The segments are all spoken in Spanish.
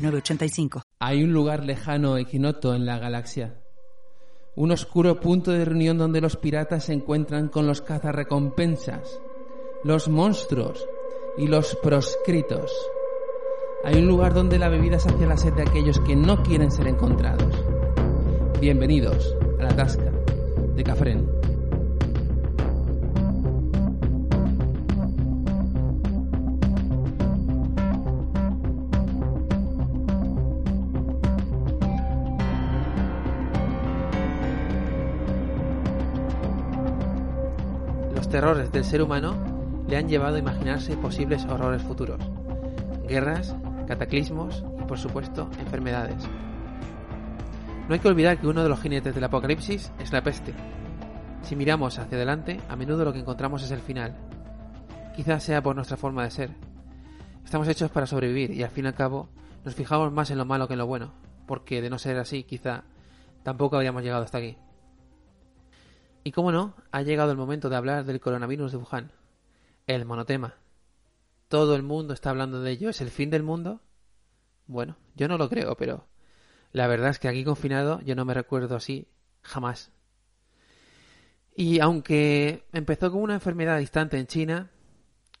906985. Hay un lugar lejano e ignoto en la galaxia. Un oscuro punto de reunión donde los piratas se encuentran con los cazarrecompensas, los monstruos y los proscritos. Hay un lugar donde la bebida sacia la sed de aquellos que no quieren ser encontrados. Bienvenidos a la Tasca de Cafrén. Terrores del ser humano le han llevado a imaginarse posibles horrores futuros. Guerras, cataclismos y, por supuesto, enfermedades. No hay que olvidar que uno de los jinetes del apocalipsis es la peste. Si miramos hacia adelante, a menudo lo que encontramos es el final. Quizás sea por nuestra forma de ser. Estamos hechos para sobrevivir y al fin y al cabo nos fijamos más en lo malo que en lo bueno, porque de no ser así, quizá tampoco habríamos llegado hasta aquí. Y cómo no, ha llegado el momento de hablar del coronavirus de Wuhan, el monotema. Todo el mundo está hablando de ello. ¿Es el fin del mundo? Bueno, yo no lo creo, pero la verdad es que aquí confinado yo no me recuerdo así jamás. Y aunque empezó como una enfermedad distante en China,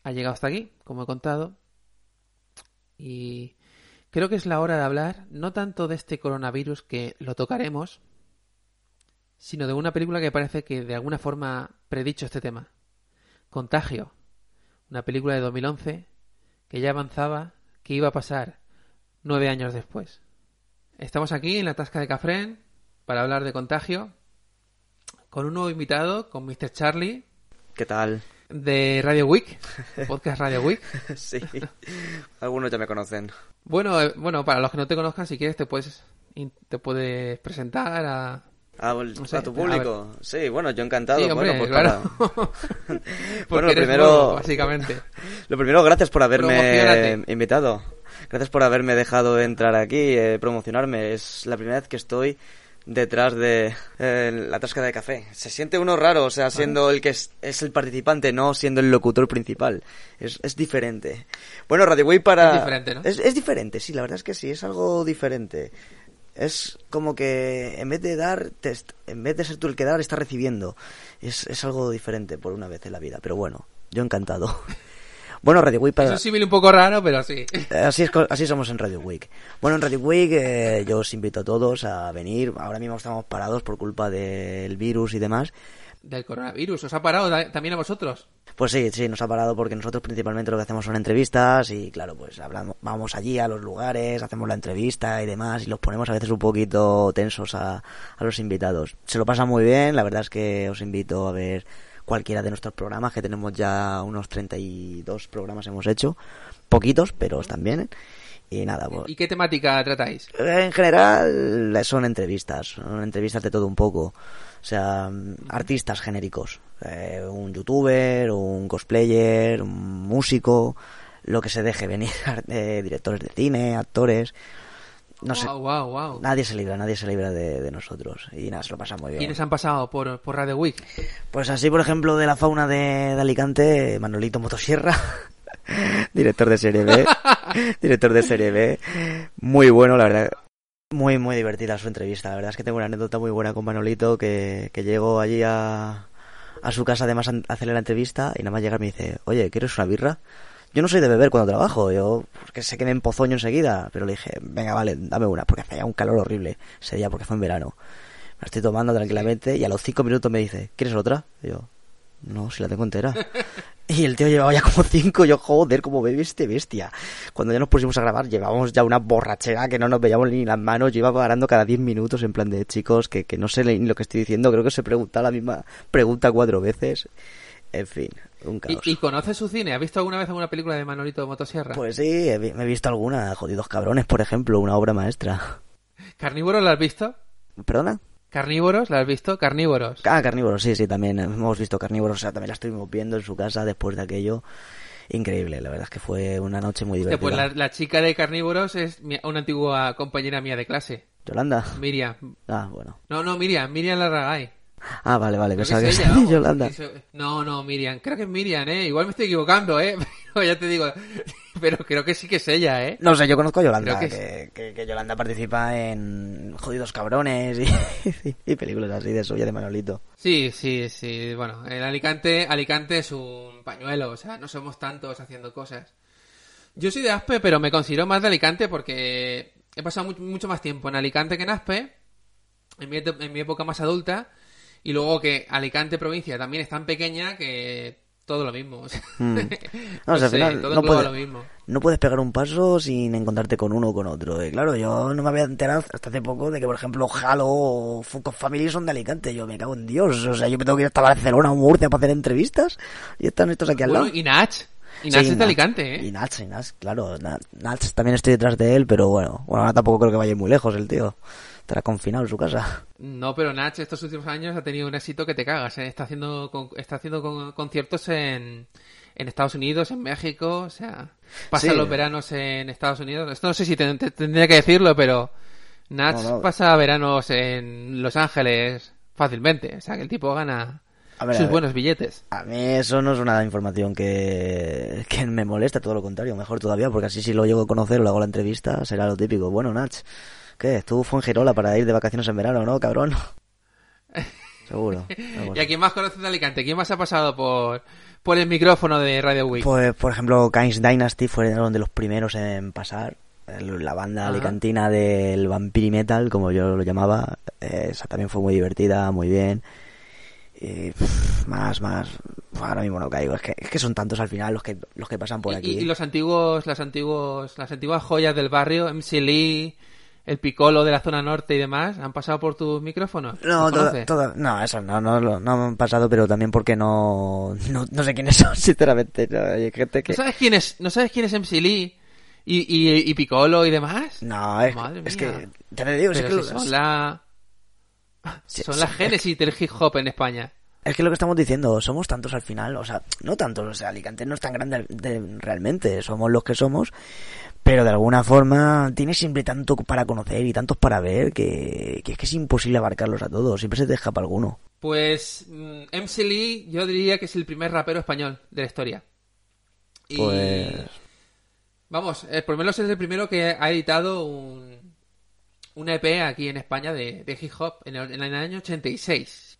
ha llegado hasta aquí, como he contado. Y creo que es la hora de hablar no tanto de este coronavirus que lo tocaremos, sino de una película que parece que de alguna forma predicho este tema. Contagio, una película de 2011 que ya avanzaba que iba a pasar nueve años después. Estamos aquí en la Tasca de Cafrén para hablar de Contagio con un nuevo invitado, con Mr. Charlie. ¿Qué tal? De Radio Week, podcast Radio Week. sí, algunos ya me conocen. Bueno, eh, bueno, para los que no te conozcan, si quieres te puedes, te puedes presentar a, a, no sé, a tu público. A sí, bueno, yo encantado. Sí, hombre, bueno, pues claro. para... bueno, lo primero, nuevo, básicamente. Lo primero, gracias por haberme invitado. Gracias por haberme dejado entrar aquí, eh, promocionarme. Es la primera vez que estoy detrás de eh, la tasca de café. Se siente uno raro, o sea, siendo el que es, es, el participante, no siendo el locutor principal. Es, es diferente. Bueno, Radio Way para... Es diferente, ¿no? Es, es diferente, sí, la verdad es que sí, es algo diferente. Es como que en vez de dar, te, en vez de ser tú el que dar, está recibiendo. Es, es algo diferente por una vez en la vida, pero bueno, yo encantado. Bueno, Radio Week... Para... Es un símil un poco raro, pero sí. Así, es, así somos en Radio Week. Bueno, en Radio Week eh, yo os invito a todos a venir. Ahora mismo estamos parados por culpa del virus y demás. ¿Del coronavirus? ¿Os ha parado también a vosotros? Pues sí, sí, nos ha parado porque nosotros principalmente lo que hacemos son entrevistas y claro, pues hablamos, vamos allí a los lugares, hacemos la entrevista y demás y los ponemos a veces un poquito tensos a, a los invitados. Se lo pasa muy bien, la verdad es que os invito a ver cualquiera de nuestros programas, que tenemos ya unos 32 programas hemos hecho, poquitos, pero están bien. Y nada, pues, ¿Y qué temática tratáis? En general son entrevistas, son entrevistas de todo un poco. O sea, artistas genéricos. Eh, un youtuber, un cosplayer, un músico, lo que se deje venir, eh, directores de cine, actores. No sé. Wow, wow, wow. Nadie se libra, nadie se libra de, de, nosotros. Y nada, se lo pasa muy bien. ¿Quiénes han pasado por, por Radio Week? Pues así, por ejemplo, de la fauna de, de Alicante, Manolito Motosierra. director de serie B. director de serie B. Muy bueno, la verdad. Muy, muy divertida su entrevista. La verdad es que tengo una anécdota muy buena con Manolito que, que llego allí a, a su casa además a hacerle la entrevista y nada más llegar me dice, oye, ¿quieres una birra? Yo no soy de beber cuando trabajo, yo porque sé que me empozoño enseguida, pero le dije, venga, vale, dame una, porque hacía un calor horrible ese día porque fue en verano. Me la estoy tomando tranquilamente y a los cinco minutos me dice, ¿quieres otra? Y yo, no, si la tengo entera. Y el tío llevaba ya como cinco, yo joder, como bebe este bestia. Cuando ya nos pusimos a grabar, llevábamos ya una borrachera que no nos veíamos ni las manos, yo iba parando cada diez minutos en plan de chicos, que, que no sé ni lo que estoy diciendo, creo que se pregunta la misma pregunta cuatro veces. En fin, Un ¿Y, caos. y conoces su cine? ¿Has visto alguna vez alguna película de Manolito Motosierra? Pues sí, he me he visto alguna, Jodidos Cabrones, por ejemplo, una obra maestra. ¿Carnívoros la has visto? ¿Perdona? ¿Carnívoros la has visto? Carnívoros. Ah, Carnívoros, sí, sí, también hemos visto Carnívoros, o sea, también la estuvimos viendo en su casa después de aquello. Increíble, la verdad es que fue una noche muy Hostia, divertida. pues la, la chica de Carnívoros es mi- una antigua compañera mía de clase. ¿Yolanda? Miriam. Ah, bueno. No, no, Miriam. Miriam Larragay. Ah, vale, vale, pensaba que que es ella. Yolanda. No, no, Miriam. Creo que es Miriam, ¿eh? Igual me estoy equivocando, ¿eh? Pero ya te digo. Pero creo que sí que es ella, ¿eh? No sé, yo conozco a Yolanda, Creo que, que que, que Yolanda participa en Jodidos Cabrones y, y películas así de suya de Manolito. Sí, sí, sí. Bueno, en Alicante, Alicante es un pañuelo, o sea, no somos tantos haciendo cosas. Yo soy de Aspe, pero me considero más de Alicante porque he pasado mu- mucho más tiempo en Alicante que en Aspe, en mi, en mi época más adulta, y luego que Alicante provincia también es tan pequeña que todo lo mismo. Mm. no No, o sea, al sé, final todo no engloba puede- lo mismo. No puedes pegar un paso sin encontrarte con uno o con otro. Y claro, yo no me había enterado hasta hace poco de que, por ejemplo, Halo o Focus Family son de Alicante. Yo me cago en Dios. O sea, yo me tengo que ir hasta Barcelona o Murcia para hacer entrevistas. Y están estos aquí al lado. Y Nach. Y Sí, Nach es de. Alicante, ¿eh? Y Nach, y Nach, claro. Na- Nach también estoy detrás de él, pero bueno. Bueno, ahora tampoco creo que vaya muy lejos el tío. Estará confinado en su casa. No, pero Nach estos últimos años ha tenido un éxito que te cagas. ¿eh? Está haciendo con- está haciendo con- conciertos en, en Estados Unidos, en México, o sea, pasa Sí. los veranos en Estados Unidos. Esto no sé si te- te- tendría que decirlo, pero Nach No, no. pasa veranos en Los Ángeles fácilmente. O sea, que el tipo gana A ver, a sus ver. buenos billetes. A mí eso no es una información que, que me molesta, todo lo contrario, mejor todavía, porque así si lo llego a conocer o le hago la entrevista, será lo típico. Bueno, Nach, ¿qué? ¿Tú fue en Girola para ir de vacaciones en verano, no, cabrón? Seguro. ¿Y a quién más conoces de Alicante? ¿Quién más ha pasado por, por el micrófono de Radio Week? Pues, por ejemplo, Kain's Dynasty fueron de los primeros en pasar. La banda Ajá. alicantina del Vampiri Metal, como yo lo llamaba, eh, esa también fue muy divertida, muy bien. Y, pff, más, más. Ahora mismo no caigo. Es que, es que son tantos al final los que, los que pasan por Y- aquí. Y, y los antiguos, las antiguos, las antiguas joyas del barrio, MC Lee, el Piccolo de la zona norte y demás, han pasado por tus micrófonos. No, no, eso no, no, no, han pasado, pero también porque no, no, no sé quiénes son, sinceramente. No, hay gente que... ¿No sabes quién es, no sabes quién es MC Lee y, y, y Piccolo y demás? No, es, Madre es mía. que, ya te digo, es Pero que, si lo- son la, Sí, son sí, la es génesis del hip hop en España. es que lo que estamos diciendo, somos tantos al final, o sea, no tantos, o sea, Alicante no es tan grande de- realmente, somos los que somos, pero de alguna forma tiene siempre tanto para conocer y tantos para ver que, que es que es imposible abarcarlos a todos, siempre se te escapa alguno. Pues mm, MC Lee yo diría que es el primer rapero español de la historia. Y, Pues... Vamos, eh, por lo menos es el primero que ha editado un, un EP aquí en España de, de hip hop en el, en el año 86.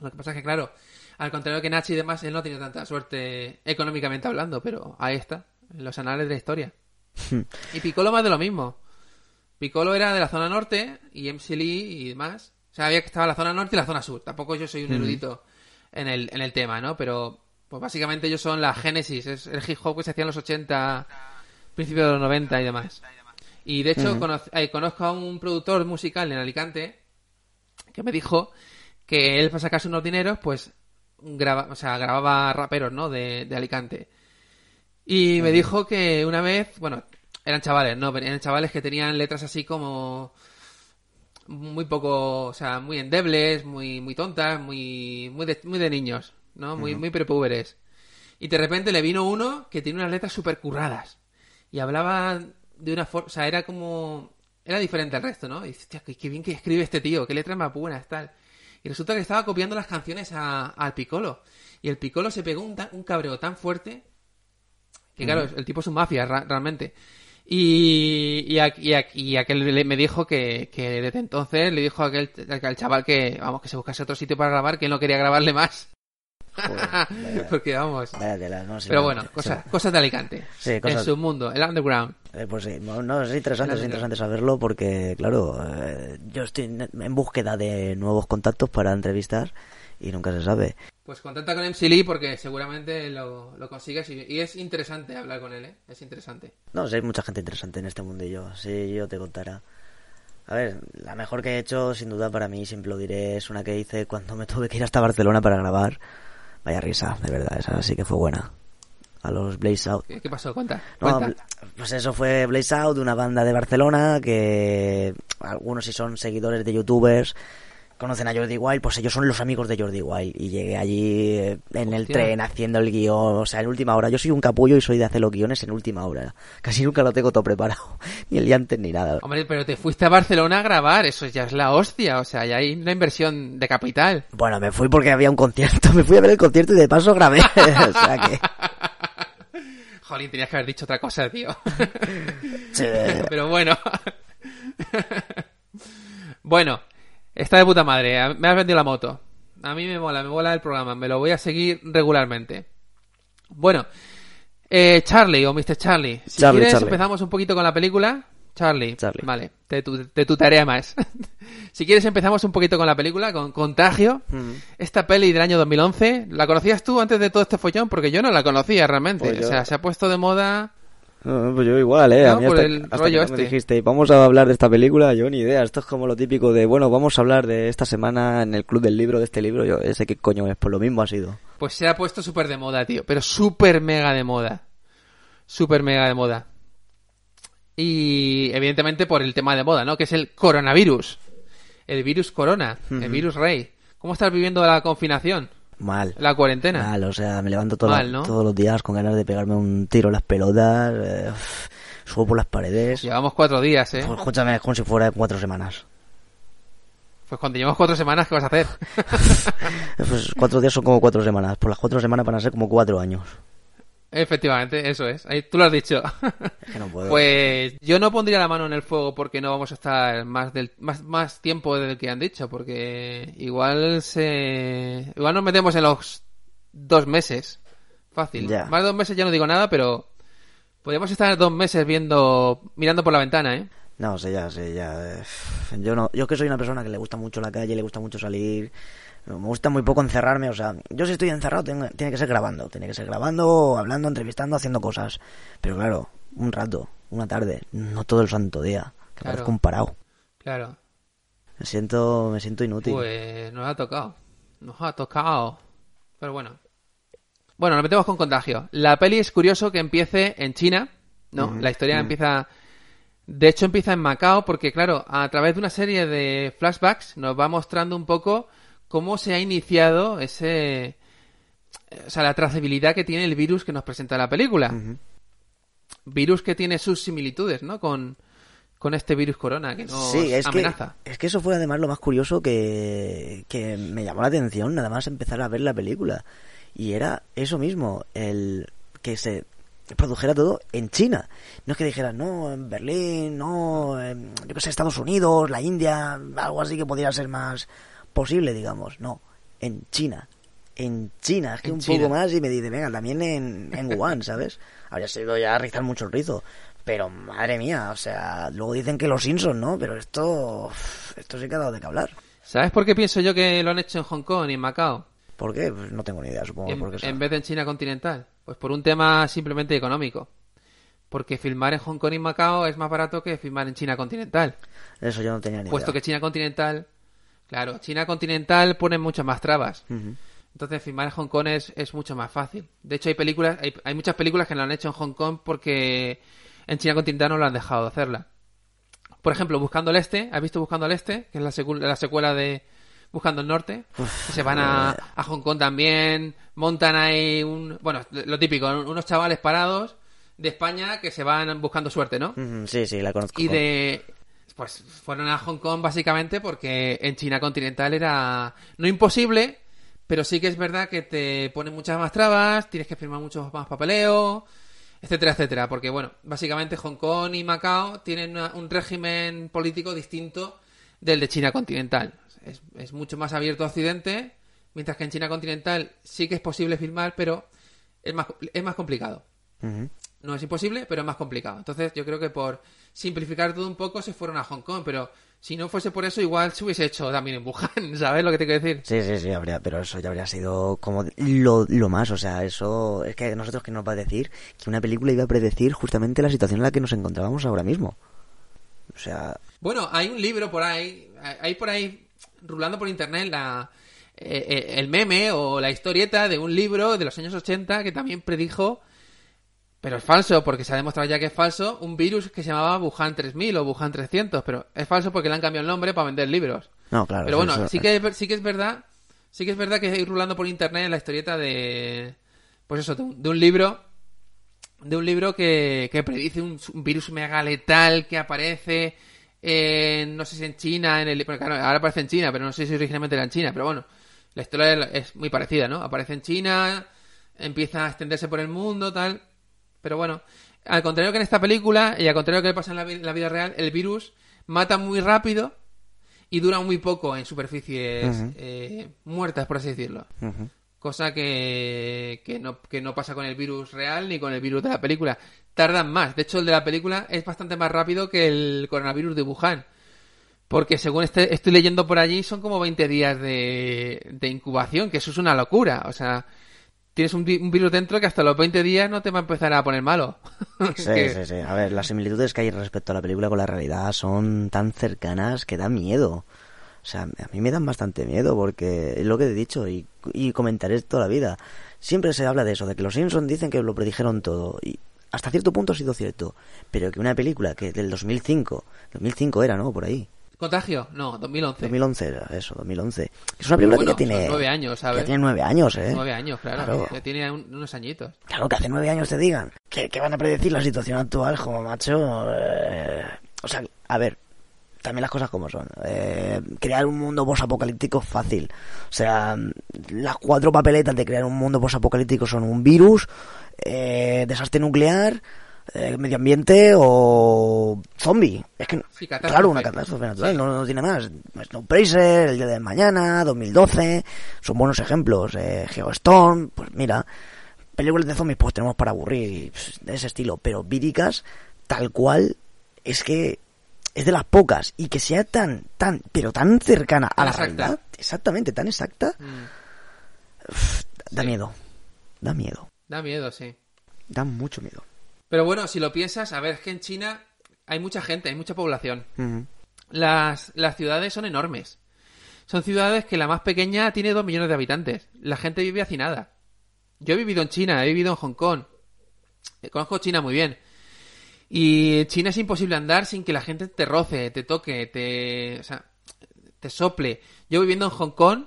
Lo que pasa es que, claro, al contrario que Nachi y demás, él no ha tenido tanta suerte económicamente hablando, pero ahí está, en los anales de la historia. y Piccolo más de lo mismo. Piccolo era de la zona norte y MC Lee y demás. O sea, había que estaba la zona norte y la zona sur. Tampoco yo soy un erudito en el, en el tema, ¿no? Pero, pues básicamente ellos son la génesis, es el hip hop que se hacía en los 80, principios de los 90 y demás. Y de hecho, conoz- eh, conozco a un productor musical en Alicante que me dijo que él para sacarse unos dineros, pues graba, o sea, grababa raperos, ¿no? De, de Alicante. Y me dijo que una vez, bueno, eran chavales, ¿no? Eran chavales que tenían letras así como muy poco, o sea, muy endebles, muy, muy tontas, muy, muy de, muy de niños, ¿no? Muy, muy prepúberes. Y de repente le vino uno que tiene unas letras súper curradas. Y hablaba de una forma, o sea, era como, era diferente al resto, ¿no? Y dices, qué, qué bien que escribe este tío, qué letras más buenas, tal. Y resulta que estaba copiando las canciones a- al Piccolo. Y el Piccolo se pegó un, ta- un cabreo tan fuerte que claro, el tipo es un mafia ra- realmente. Y, y, a- y a- y aquel le- me dijo que, que desde entonces le dijo a aquel, al chaval que, vamos, que se buscase otro sitio para grabar, que él no quería grabarle más. Joder, vaya- Porque vamos. tela, no, sí, Pero no, bueno, sí, cosas, cosas de Alicante. Sí, cosas- En su mundo, el underground. Eh, pues sí, no, es interesante, es interesante saberlo porque, claro, eh, yo estoy en búsqueda de nuevos contactos para entrevistar y nunca se sabe. Pues contacta con MC Lee porque seguramente lo, lo consigues y, y es interesante hablar con él, ¿eh? Es interesante. No sé, hay mucha gente interesante en este mundillo, sí, yo te contara. A ver, la mejor que he hecho, sin duda para mí, siempre lo diré, es una que hice cuando me tuve que ir hasta Barcelona para grabar. Vaya risa, de verdad, esa sí que fue buena. A los Blaze Out. ¿Qué, qué pasó? Cuenta. No, cuenta. pues eso fue Blaze Out, una banda de Barcelona que algunos si son seguidores de youtubers conocen a Jordi Wild, pues ellos son los amigos de Jordi Wild y llegué allí eh, en el tren haciendo el guion, o sea, en última hora. Yo soy un capullo y soy de hacer los guiones en última hora. Casi nunca lo tengo todo preparado, ni el día antes ni nada. Hombre, pero te fuiste a Barcelona a grabar, eso ya es la hostia, o sea, ya hay una inversión de capital. Bueno, me fui porque había un concierto, me fui a ver el concierto y de paso grabé, o sea que... Jolín, tenías que haber dicho otra cosa, tío. sí, Pero bueno. bueno, está de puta madre. Me has vendido la moto. A mí me mola, me mola el programa. Me lo voy a seguir regularmente. Bueno, eh, Charlie o Mr. Charlie. Si Charlie, quieres, Charlie. empezamos un poquito con la película. Charlie. Charlie. Vale, de tu, de tu tarea más. si quieres, empezamos un poquito con la película, con Contagio. Mm. Esta peli del año 2011. ¿La conocías tú antes de todo este follón? Porque yo no la conocía realmente. Pues yo- O sea, se ha puesto de moda. No, pues yo igual, ¿eh? No, a mí hasta, el hasta rollo que me este. dijiste, vamos a hablar de esta película, yo ni idea. Esto es como lo típico de, bueno, vamos a hablar de esta semana en el club del libro, de este libro. Yo ese qué coño es, pues lo mismo ha sido. Pues se ha puesto súper de moda, tío. Pero súper mega de moda. Súper mega de moda. Y evidentemente por el tema de moda, ¿no? Que es el coronavirus. El virus corona. El virus rey. ¿Cómo estás viviendo la confinación? Mal. La cuarentena. Mal, o sea, me levanto todo- Mal, ¿no? todos los días con ganas de pegarme un tiro en las pelotas, eh, subo por las paredes. Llevamos cuatro días, ¿eh? Pues, escúchame, es como si fuera cuatro semanas. Pues cuando llevamos cuatro semanas, ¿qué vas a hacer? Pues cuatro días son como cuatro semanas. Por las cuatro semanas van a ser como cuatro años. Efectivamente, eso es. Ahí tú lo has dicho. Es que no puedo. Pues yo no pondría la mano en el fuego porque no vamos a estar más del más, más tiempo del que han dicho, porque igual se igual nos metemos en los dos meses. Fácil. Ya. Más de dos meses ya no digo nada, pero podríamos estar dos meses viendo mirando por la ventana, ¿eh? No, sé ya, sé ya. eh, Yo no, yo que soy una persona que le gusta mucho la calle, le gusta mucho salir. Me gusta muy poco encerrarme, o sea, yo si estoy encerrado tengo- tiene que ser grabando, tiene que ser grabando, hablando, entrevistando, haciendo cosas. Pero claro, un rato, una tarde, no todo el santo día. Que Claro. parezco un parado. Claro. Me siento, me siento inútil. Pues nos ha tocado. Nos ha tocado. Pero bueno. Bueno, nos metemos con contagio. La peli es curioso que empiece en China, ¿no? La historia empieza... De hecho, empieza en Macao porque, claro, a través de una serie de flashbacks nos va mostrando un poco cómo se ha iniciado ese... O sea, la trazabilidad que tiene el virus que nos presenta la película. Virus que tiene sus similitudes, ¿no? Con, con este virus corona que nos Sí, es que, amenaza. es que eso fue además lo más curioso que, que me llamó la atención, nada más empezar a ver la película. Y era eso mismo, el que se produjera todo en China. No es que dijeran, no, en Berlín, no, en, yo que sé, Estados Unidos, la India, algo así que pudiera ser más posible, digamos. No, en China. En China, es que En un China. poco más y me dice, venga, también en, en Wuhan, ¿sabes? Habría sido ya rizar mucho el rizo. Pero madre mía, o sea, luego dicen que los Simpsons, ¿no? Pero esto, esto sí que ha dado de qué hablar. ¿Sabes por qué pienso yo que lo han hecho en Hong Kong y en Macao? ¿Por qué? Pues no tengo ni idea, supongo. en, porque en vez de en China continental. Pues por un tema simplemente económico. Porque filmar en Hong Kong y Macao es más barato que filmar en China continental. Eso yo no tenía ni Puesto que idea. China continental, claro, China continental pone muchas más trabas. Entonces filmar en Hong Kong es, es mucho más fácil. De hecho hay películas, hay, hay muchas películas que lo han hecho en Hong Kong porque en China continental no lo han dejado de hacerla. Por ejemplo, Buscando el Este, ¿has visto Buscando el Este? Que es la, secu- la secuela de Buscando el Norte. que se van a, a Hong Kong también, montan ahí un... Bueno, lo típico, unos chavales parados de España que se van buscando suerte, ¿no? Sí, sí, la conozco. Y de... Pues fueron a Hong Kong básicamente porque en China continental era no imposible, pero sí que es verdad que te ponen muchas más trabas, tienes que firmar mucho más papeleo, etcétera, etcétera. Porque bueno, básicamente Hong Kong y Macao tienen una- un régimen político distinto del de China continental. Es, es mucho más abierto a Occidente, mientras que en China continental sí que es posible filmar, pero es más, es más complicado. No es imposible, pero es más complicado. Entonces, yo creo que por simplificar todo un poco se fueron a Hong Kong, pero si no fuese por eso, igual se hubiese hecho también en Wuhan, ¿sabes lo que te quiero decir? Sí, sí, sí, habría, pero eso ya habría sido como lo, lo más, o sea, eso es que nosotros que nos va a decir que una película iba a predecir justamente la situación en la que nos encontrábamos ahora mismo. O sea, Bueno, hay un libro por ahí, hay por ahí, rulando por internet, la, eh, eh, el meme o la historieta de un libro de los años 80 que también predijo, pero es falso porque se ha demostrado ya que es falso, un virus que se llamaba Wuhan 3000 o Wuhan 300, pero es falso porque le han cambiado el nombre para vender libros. No, claro. Pero bueno, eso- sí que, sí que es verdad, sí que es verdad que ir rulando por internet la historieta de, pues eso, de un, de un libro, de un libro que, que predice un, un virus mega letal que aparece en, no sé si en China, en el, porque claro, ahora aparece en China, pero no sé si originalmente era en China, pero bueno, la historia es muy parecida, ¿no? Aparece en China, empieza a extenderse por el mundo, tal, pero bueno, al contrario que en esta película, y al contrario que le pasa en la, vi- la vida real, el virus mata muy rápido y dura muy poco en superficies eh, muertas, por así decirlo. Cosa que, que, no, que no pasa con el virus real ni con el virus de la película. Tardan más. De hecho, el de la película es bastante más rápido que el coronavirus de Wuhan. Porque según este, estoy leyendo por allí, son como 20 días de, de incubación, que eso es una locura. O sea, tienes un, vi- un virus dentro que hasta los 20 días no te va a empezar a poner malo. Sí, Que- sí, sí. A ver, las similitudes que hay respecto a la película con la realidad son tan cercanas que da miedo. O sea, a mí me dan bastante miedo porque es lo que he dicho y, y comentaré toda la vida. Siempre se habla de eso, de que los Simpsons dicen que lo predijeron todo y hasta cierto punto ha sido cierto. Pero que una película que del 2005, 2005 era, ¿no? Por ahí. ¿Contagio? No, 2011. 2011 era eso, 2011. Es una película Bueno, que ya tiene... nueve años, ¿sabes? ya tiene nueve años, ¿eh? Nueve años, claro. Claro. Ya tiene un- unos añitos. Claro, que hace nueve años te digan que, que van a predecir la situación actual, como macho. eh, o sea, a ver, también las cosas como son. Eh, crear un mundo posapocalíptico es fácil. O sea, las cuatro papeletas de crear un mundo posapocalíptico son un virus, eh, desastre nuclear, eh, medio ambiente o zombie. Es que, Sí, claro, una catástrofe natural, no, no tiene más. Snowpiercer, El Día de Mañana, 2012, son buenos ejemplos. Eh, Geostorm, pues mira, películas de zombies pues tenemos para aburrir pues, de ese estilo, pero víricas, tal cual, es que es de las pocas y que sea tan, tan, pero tan cercana a la exacta. realidad, exactamente, tan exacta, Mm, da Sí. miedo, da miedo, Da miedo, sí. da mucho miedo. Pero bueno, si lo piensas, a ver, es que en China hay mucha gente, hay mucha población. Las, las ciudades son enormes. Son ciudades que la más pequeña tiene dos millones de habitantes. La gente vive hacinada. Yo he vivido en China, he vivido en Hong Kong. Conozco China muy bien. Y China es imposible andar sin que la gente te roce, te toque, te, o sea, te sople. Yo viviendo en Hong Kong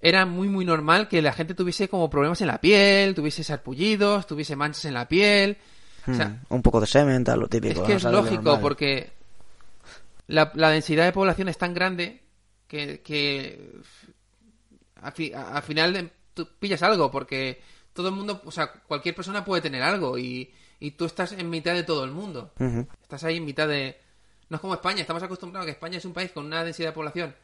era muy muy normal que la gente tuviese como problemas en la piel, tuviese sarpullidos, tuviese manchas en la piel. O sea, Mm, un poco de semen, tal, lo típico. es que ¿no? es lógico, porque la, la densidad de población es tan grande que, que al fi- final tú pillas algo, porque todo el mundo, o sea, cualquier persona puede tener algo y, y tú estás en mitad de todo el mundo. Estás ahí en mitad de... No es como España, estamos acostumbrados a que España es un país con una densidad de población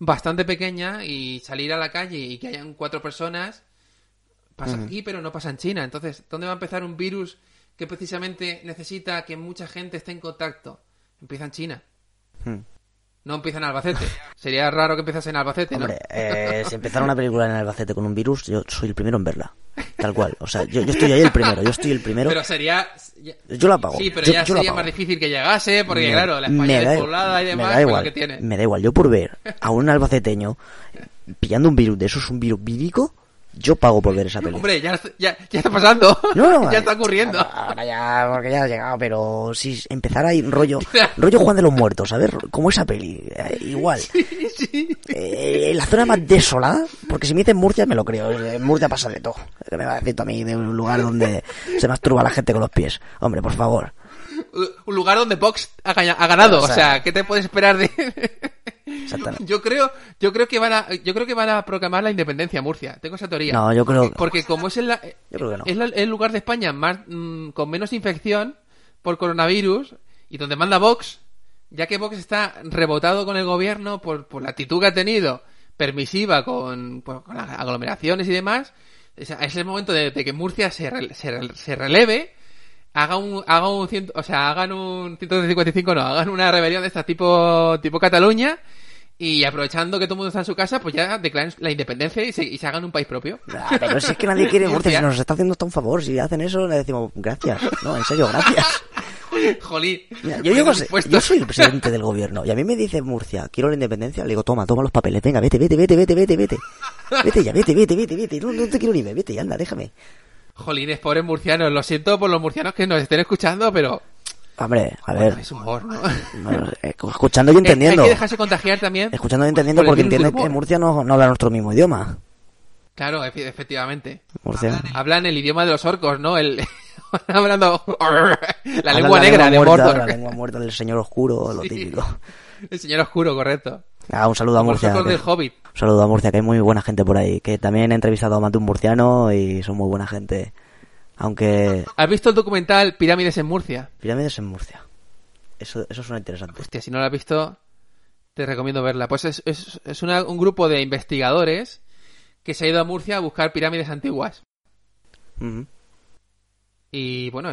bastante pequeña y salir a la calle y que hayan cuatro personas pasa aquí, pero no pasa en China. Entonces, ¿dónde va a empezar un virus que precisamente necesita que mucha gente esté en contacto? Empieza en China. Mm. No empieza en Albacete. Sería raro que empezase en Albacete, ¿no? Hombre, eh, si empezara una película en Albacete con un virus, yo soy el primero en verla. Tal cual. O sea, yo, yo estoy ahí el primero, yo estoy el primero. Pero sería... Yo la pago. Sí, pero yo, ya yo sería más difícil que llegase, porque Me- claro, la me España da- despoblada y me demás, da pues igual, que tiene. Me da igual, yo por ver a un albaceteño pillando un virus de esos, un virus vírico, yo pago por ver esa película. Hombre, ya, ya, ya está pasando. No, no, ya está ocurriendo. Ahora ya, porque ya ha llegado, pero si empezara ahí rollo, rollo Juan de los Muertos, a ver, como esa peli, eh, igual. Eh, la zona más desolada, porque si me dicen Murcia me lo creo, en Murcia pasa de todo. ¿Qué me va a decir a mí de un lugar donde se masturba la gente con los pies? Hombre, por favor. Un lugar donde Vox ha, gana- ha ganado. O O sea, sea, ¿qué te puedes esperar de...? Yo creo, yo creo que van a, yo creo que van a proclamar la independencia Murcia. Tengo esa teoría. No, yo creo- Porque como es el, no. es la- el lugar de España más mm, con menos infección por coronavirus y donde manda Vox, ya que Vox está rebotado con el gobierno por, por la actitud que ha tenido permisiva con, con las aglomeraciones y demás, es, es el momento de, de que Murcia se, re- se, se releve haga un, haga un ciento, o sea, hagan un 155, no, hagan una rebelión de esta tipo, tipo Cataluña y aprovechando que todo el mundo está en su casa, pues ya declaren la independencia y se, y se hagan un país propio. Ah, pero si es que nadie quiere Murcia, si nos está haciendo hasta un favor, si hacen eso le decimos gracias. No, en serio, gracias. Jolín. Mira, yo, yo soy el presidente del gobierno y a mí me dice Murcia, quiero la independencia, le digo, toma, toma los papeles, venga, vete, vete, vete, vete, vete, vete. Vete ya, vete, vete, vete, vete, no, no te quiero ni ver, vete, anda, déjame. Jolines, pobres murcianos. Lo siento por los murcianos que nos estén escuchando, pero... Hombre, a Bueno, ver, es humor, ¿no? no, eh, escuchando y entendiendo. Hay que dejarse contagiar también. Escuchando y entendiendo por porque entienden que en Murcia no, no habla nuestro mismo idioma. Claro, efe- efectivamente. Murcia. Hablan el idioma de los orcos, ¿no? El... Hablando... la Hablan lengua negra de muerta, Mordor. La lengua muerta del señor oscuro, lo Sí. típico. El señor oscuro, correcto. Ah, un saludo a Como los Murcia. orcos del Hobbit. Saludo a Murcia, que hay muy buena gente por ahí. Que también he entrevistado a un murciano y son muy buena gente. Aunque ¿Has visto el documental Pirámides en Murcia? pirámides en Murcia. Eso, eso suena interesante. Hostia, si no la has visto, te recomiendo verla. Pues es, es, es una- un grupo de investigadores que se ha ido a Murcia a buscar pirámides antiguas. Y bueno,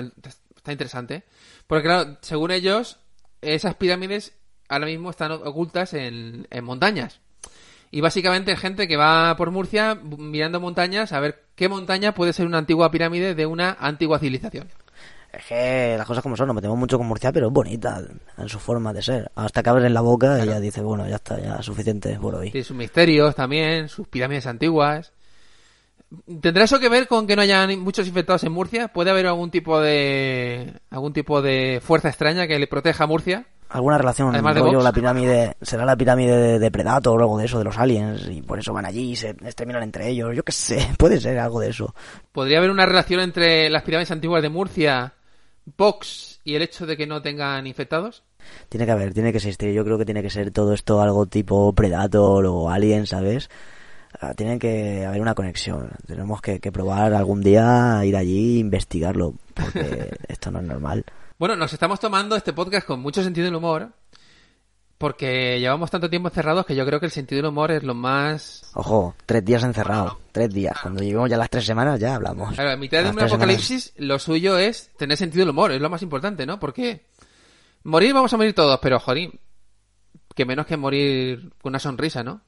está interesante. Porque claro, según ellos, esas pirámides ahora mismo están ocultas en, en montañas. Y básicamente gente que va por Murcia mirando montañas a ver qué montaña puede ser una antigua pirámide de una antigua civilización. Es que las cosas como son, nos metemos mucho con Murcia, pero es bonita en su forma de ser. Hasta que abres la boca y ya dices, bueno, ya está, ya suficiente por hoy. Tiene sus misterios también, sus pirámides antiguas. ¿Tendrá eso que ver con que no haya ni- muchos infectados en Murcia? ¿Puede haber algún tipo de algún tipo de fuerza extraña que le proteja a Murcia? ¿Alguna relación? Además de rollo, la pirámide, será la pirámide de, de Predator o algo de eso, de los aliens, y por eso van allí y se exterminan entre ellos. Yo qué sé, puede ser algo de eso. ¿Podría haber una relación entre las pirámides antiguas de Murcia, Vox y el hecho de que no tengan infectados? Tiene que haber, tiene que existir. Yo creo que tiene que ser todo esto algo tipo Predator o Alien, ¿sabes? Ah, Tiene que haber una conexión. Tenemos que, que probar algún día ir allí e investigarlo, porque esto no es normal. Bueno, nos estamos tomando este podcast con mucho sentido del humor, porque llevamos tanto tiempo encerrados que yo creo que el sentido del humor es lo más... Ojo, tres días encerrado, tres días. Cuando lleguemos ya las tres semanas ya hablamos. Claro, a mitad de un semanas. apocalipsis, lo suyo es tener sentido del humor, es lo más importante, ¿no? Porque morir vamos a morir todos, pero joder, que menos que morir con una sonrisa, ¿no?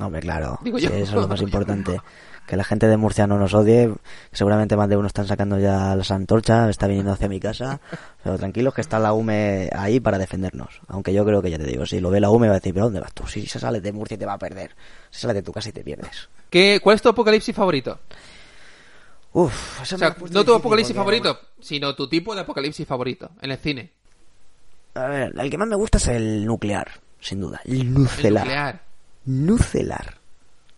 Hombre, claro, Digo sí, yo. eso es lo más importante. Que la gente de Murcia no nos odie. Seguramente más de uno están sacando ya las antorchas, está viniendo hacia mi casa. Pero tranquilos que está la UME ahí para defendernos. Aunque yo creo que ya te digo, si lo ve la UME va a decir, ¿pero dónde vas tú? Si se sale de Murcia te va a perder. Si sales de tu casa y te pierdes. ¿Qué, ¿Cuál es tu apocalipsis favorito? Uf, eso O sea, no tu apocalipsis favorito, sino tu tipo de apocalipsis favorito en el cine. A ver, el que más me gusta es el nuclear, sin duda. El El nucelar. nuclear. Nucelar.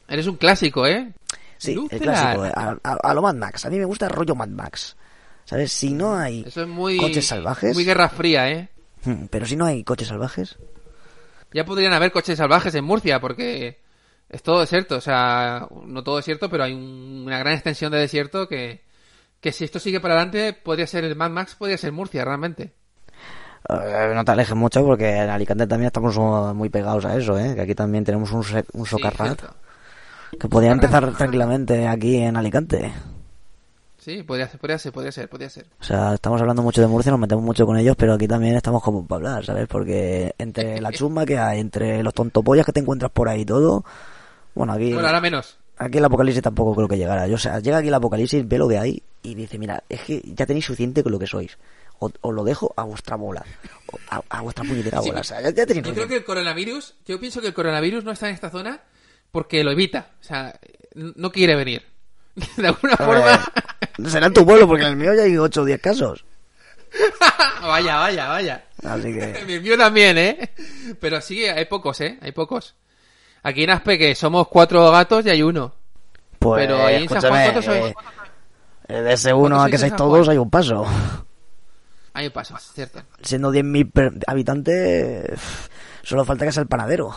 Eres un clásico, ¿eh? Sí, el clásico. A, a- a lo Mad Max. A mí me gusta el rollo Mad Max. ¿Sabes? Si no hay Eso es muy... coches salvajes. Muy guerra fría, ¿eh? Hmm, Pero si no hay coches salvajes. Ya podrían haber coches salvajes en Murcia, porque es todo desierto. O sea, no todo desierto, pero hay un- una gran extensión de desierto que, que si esto sigue para adelante, podría ser el Mad Max, podría ser Murcia, realmente. Eh, no te alejes mucho porque en Alicante también estamos muy pegados a eso, ¿eh? Que aquí también tenemos un, un socarrat. Que podría empezar tranquilamente aquí en Alicante. Sí, podría ser, podría ser, podría ser, podría ser. O sea, estamos hablando mucho de Murcia, nos metemos mucho con ellos, pero aquí también estamos como para hablar, ¿sabes? Porque entre la chumba que hay, entre los tontopollas que te encuentras por ahí y todo... Bueno, aquí... Bueno, ahora menos. Aquí el apocalipsis tampoco creo que llegara. Yo, o sea, llega aquí el apocalipsis, ve lo que hay y dice, mira, es que ya tenéis suficiente con lo que sois. Os lo dejo a vuestra bola. A, a vuestra puñetera Sí, bola. O sea, ya, ya tenéis Yo creo que el coronavirus, yo pienso que el coronavirus no está en esta zona porque lo evita. O sea, no quiere venir. De alguna forma. será en tu pueblo, porque en el mío ya hay 8 o 10 casos. vaya, vaya, vaya. Así que... El mío también, ¿eh? Pero sí, hay pocos, ¿eh? Hay pocos. Aquí en Aspe que somos cuatro gatos y hay uno. Pues, Pero ahí en San Juan, escúchame, ¿cuántos sois? eh, eh, de ese uno ¿Cuántos a que en San todos hay un paso. Hay un paso, cierto. Siendo 10.000 per- habitantes, solo falta que sea el panadero.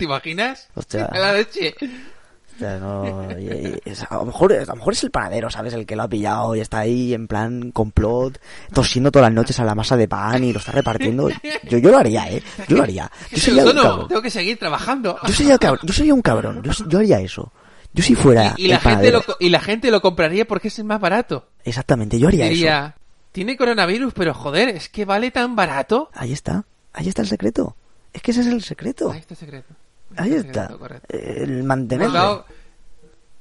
¿Te imaginas? Hostia. La leche. O sea, no, y- y- es- a, lo mejor, a lo mejor es el panadero, ¿sabes? El que lo ha pillado y está ahí en plan complot, tosiendo todas las noches a la masa de pan y lo está repartiendo. Yo, yo lo haría, ¿eh? Yo lo haría. Yo sería un cabrón. tengo que seguir trabajando. Yo sería, cabrón. Yo sería un cabrón. Yo, yo haría eso. Yo si fuera Y, y la el gente lo, y la gente lo compraría porque es el más barato. Exactamente, yo haría eso. Tiene coronavirus, pero joder, es que vale tan barato. Ahí está. Ahí está el secreto. Es que ese es el secreto. Ahí está el secreto. Ahí está. correcto. El Hemos dado,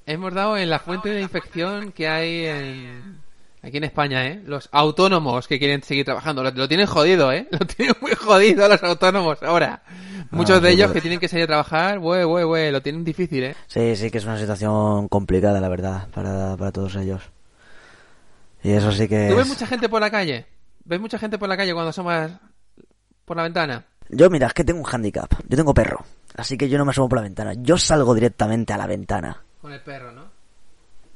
hemos dado en la fuente de infección que hay en, Aquí en España, ¿eh? Los autónomos que quieren seguir trabajando. Lo, lo tienen jodido, ¿eh? Lo tienen muy jodido los autónomos ahora. Muchos Ah, de sí, ellos que tienen que salir a trabajar, güey, güey, güey, lo tienen difícil, ¿eh? Sí, sí que es una situación complicada, la verdad, para, para todos ellos. Y eso sí que ¿Tú ves es- mucha gente por la calle? ¿Ves mucha gente por la calle cuando asomas por la ventana? Yo, mira, es que tengo un handicap. Yo tengo perro. Así que yo no me asomo por la ventana. Yo salgo directamente a la ventana. Con el perro, ¿no?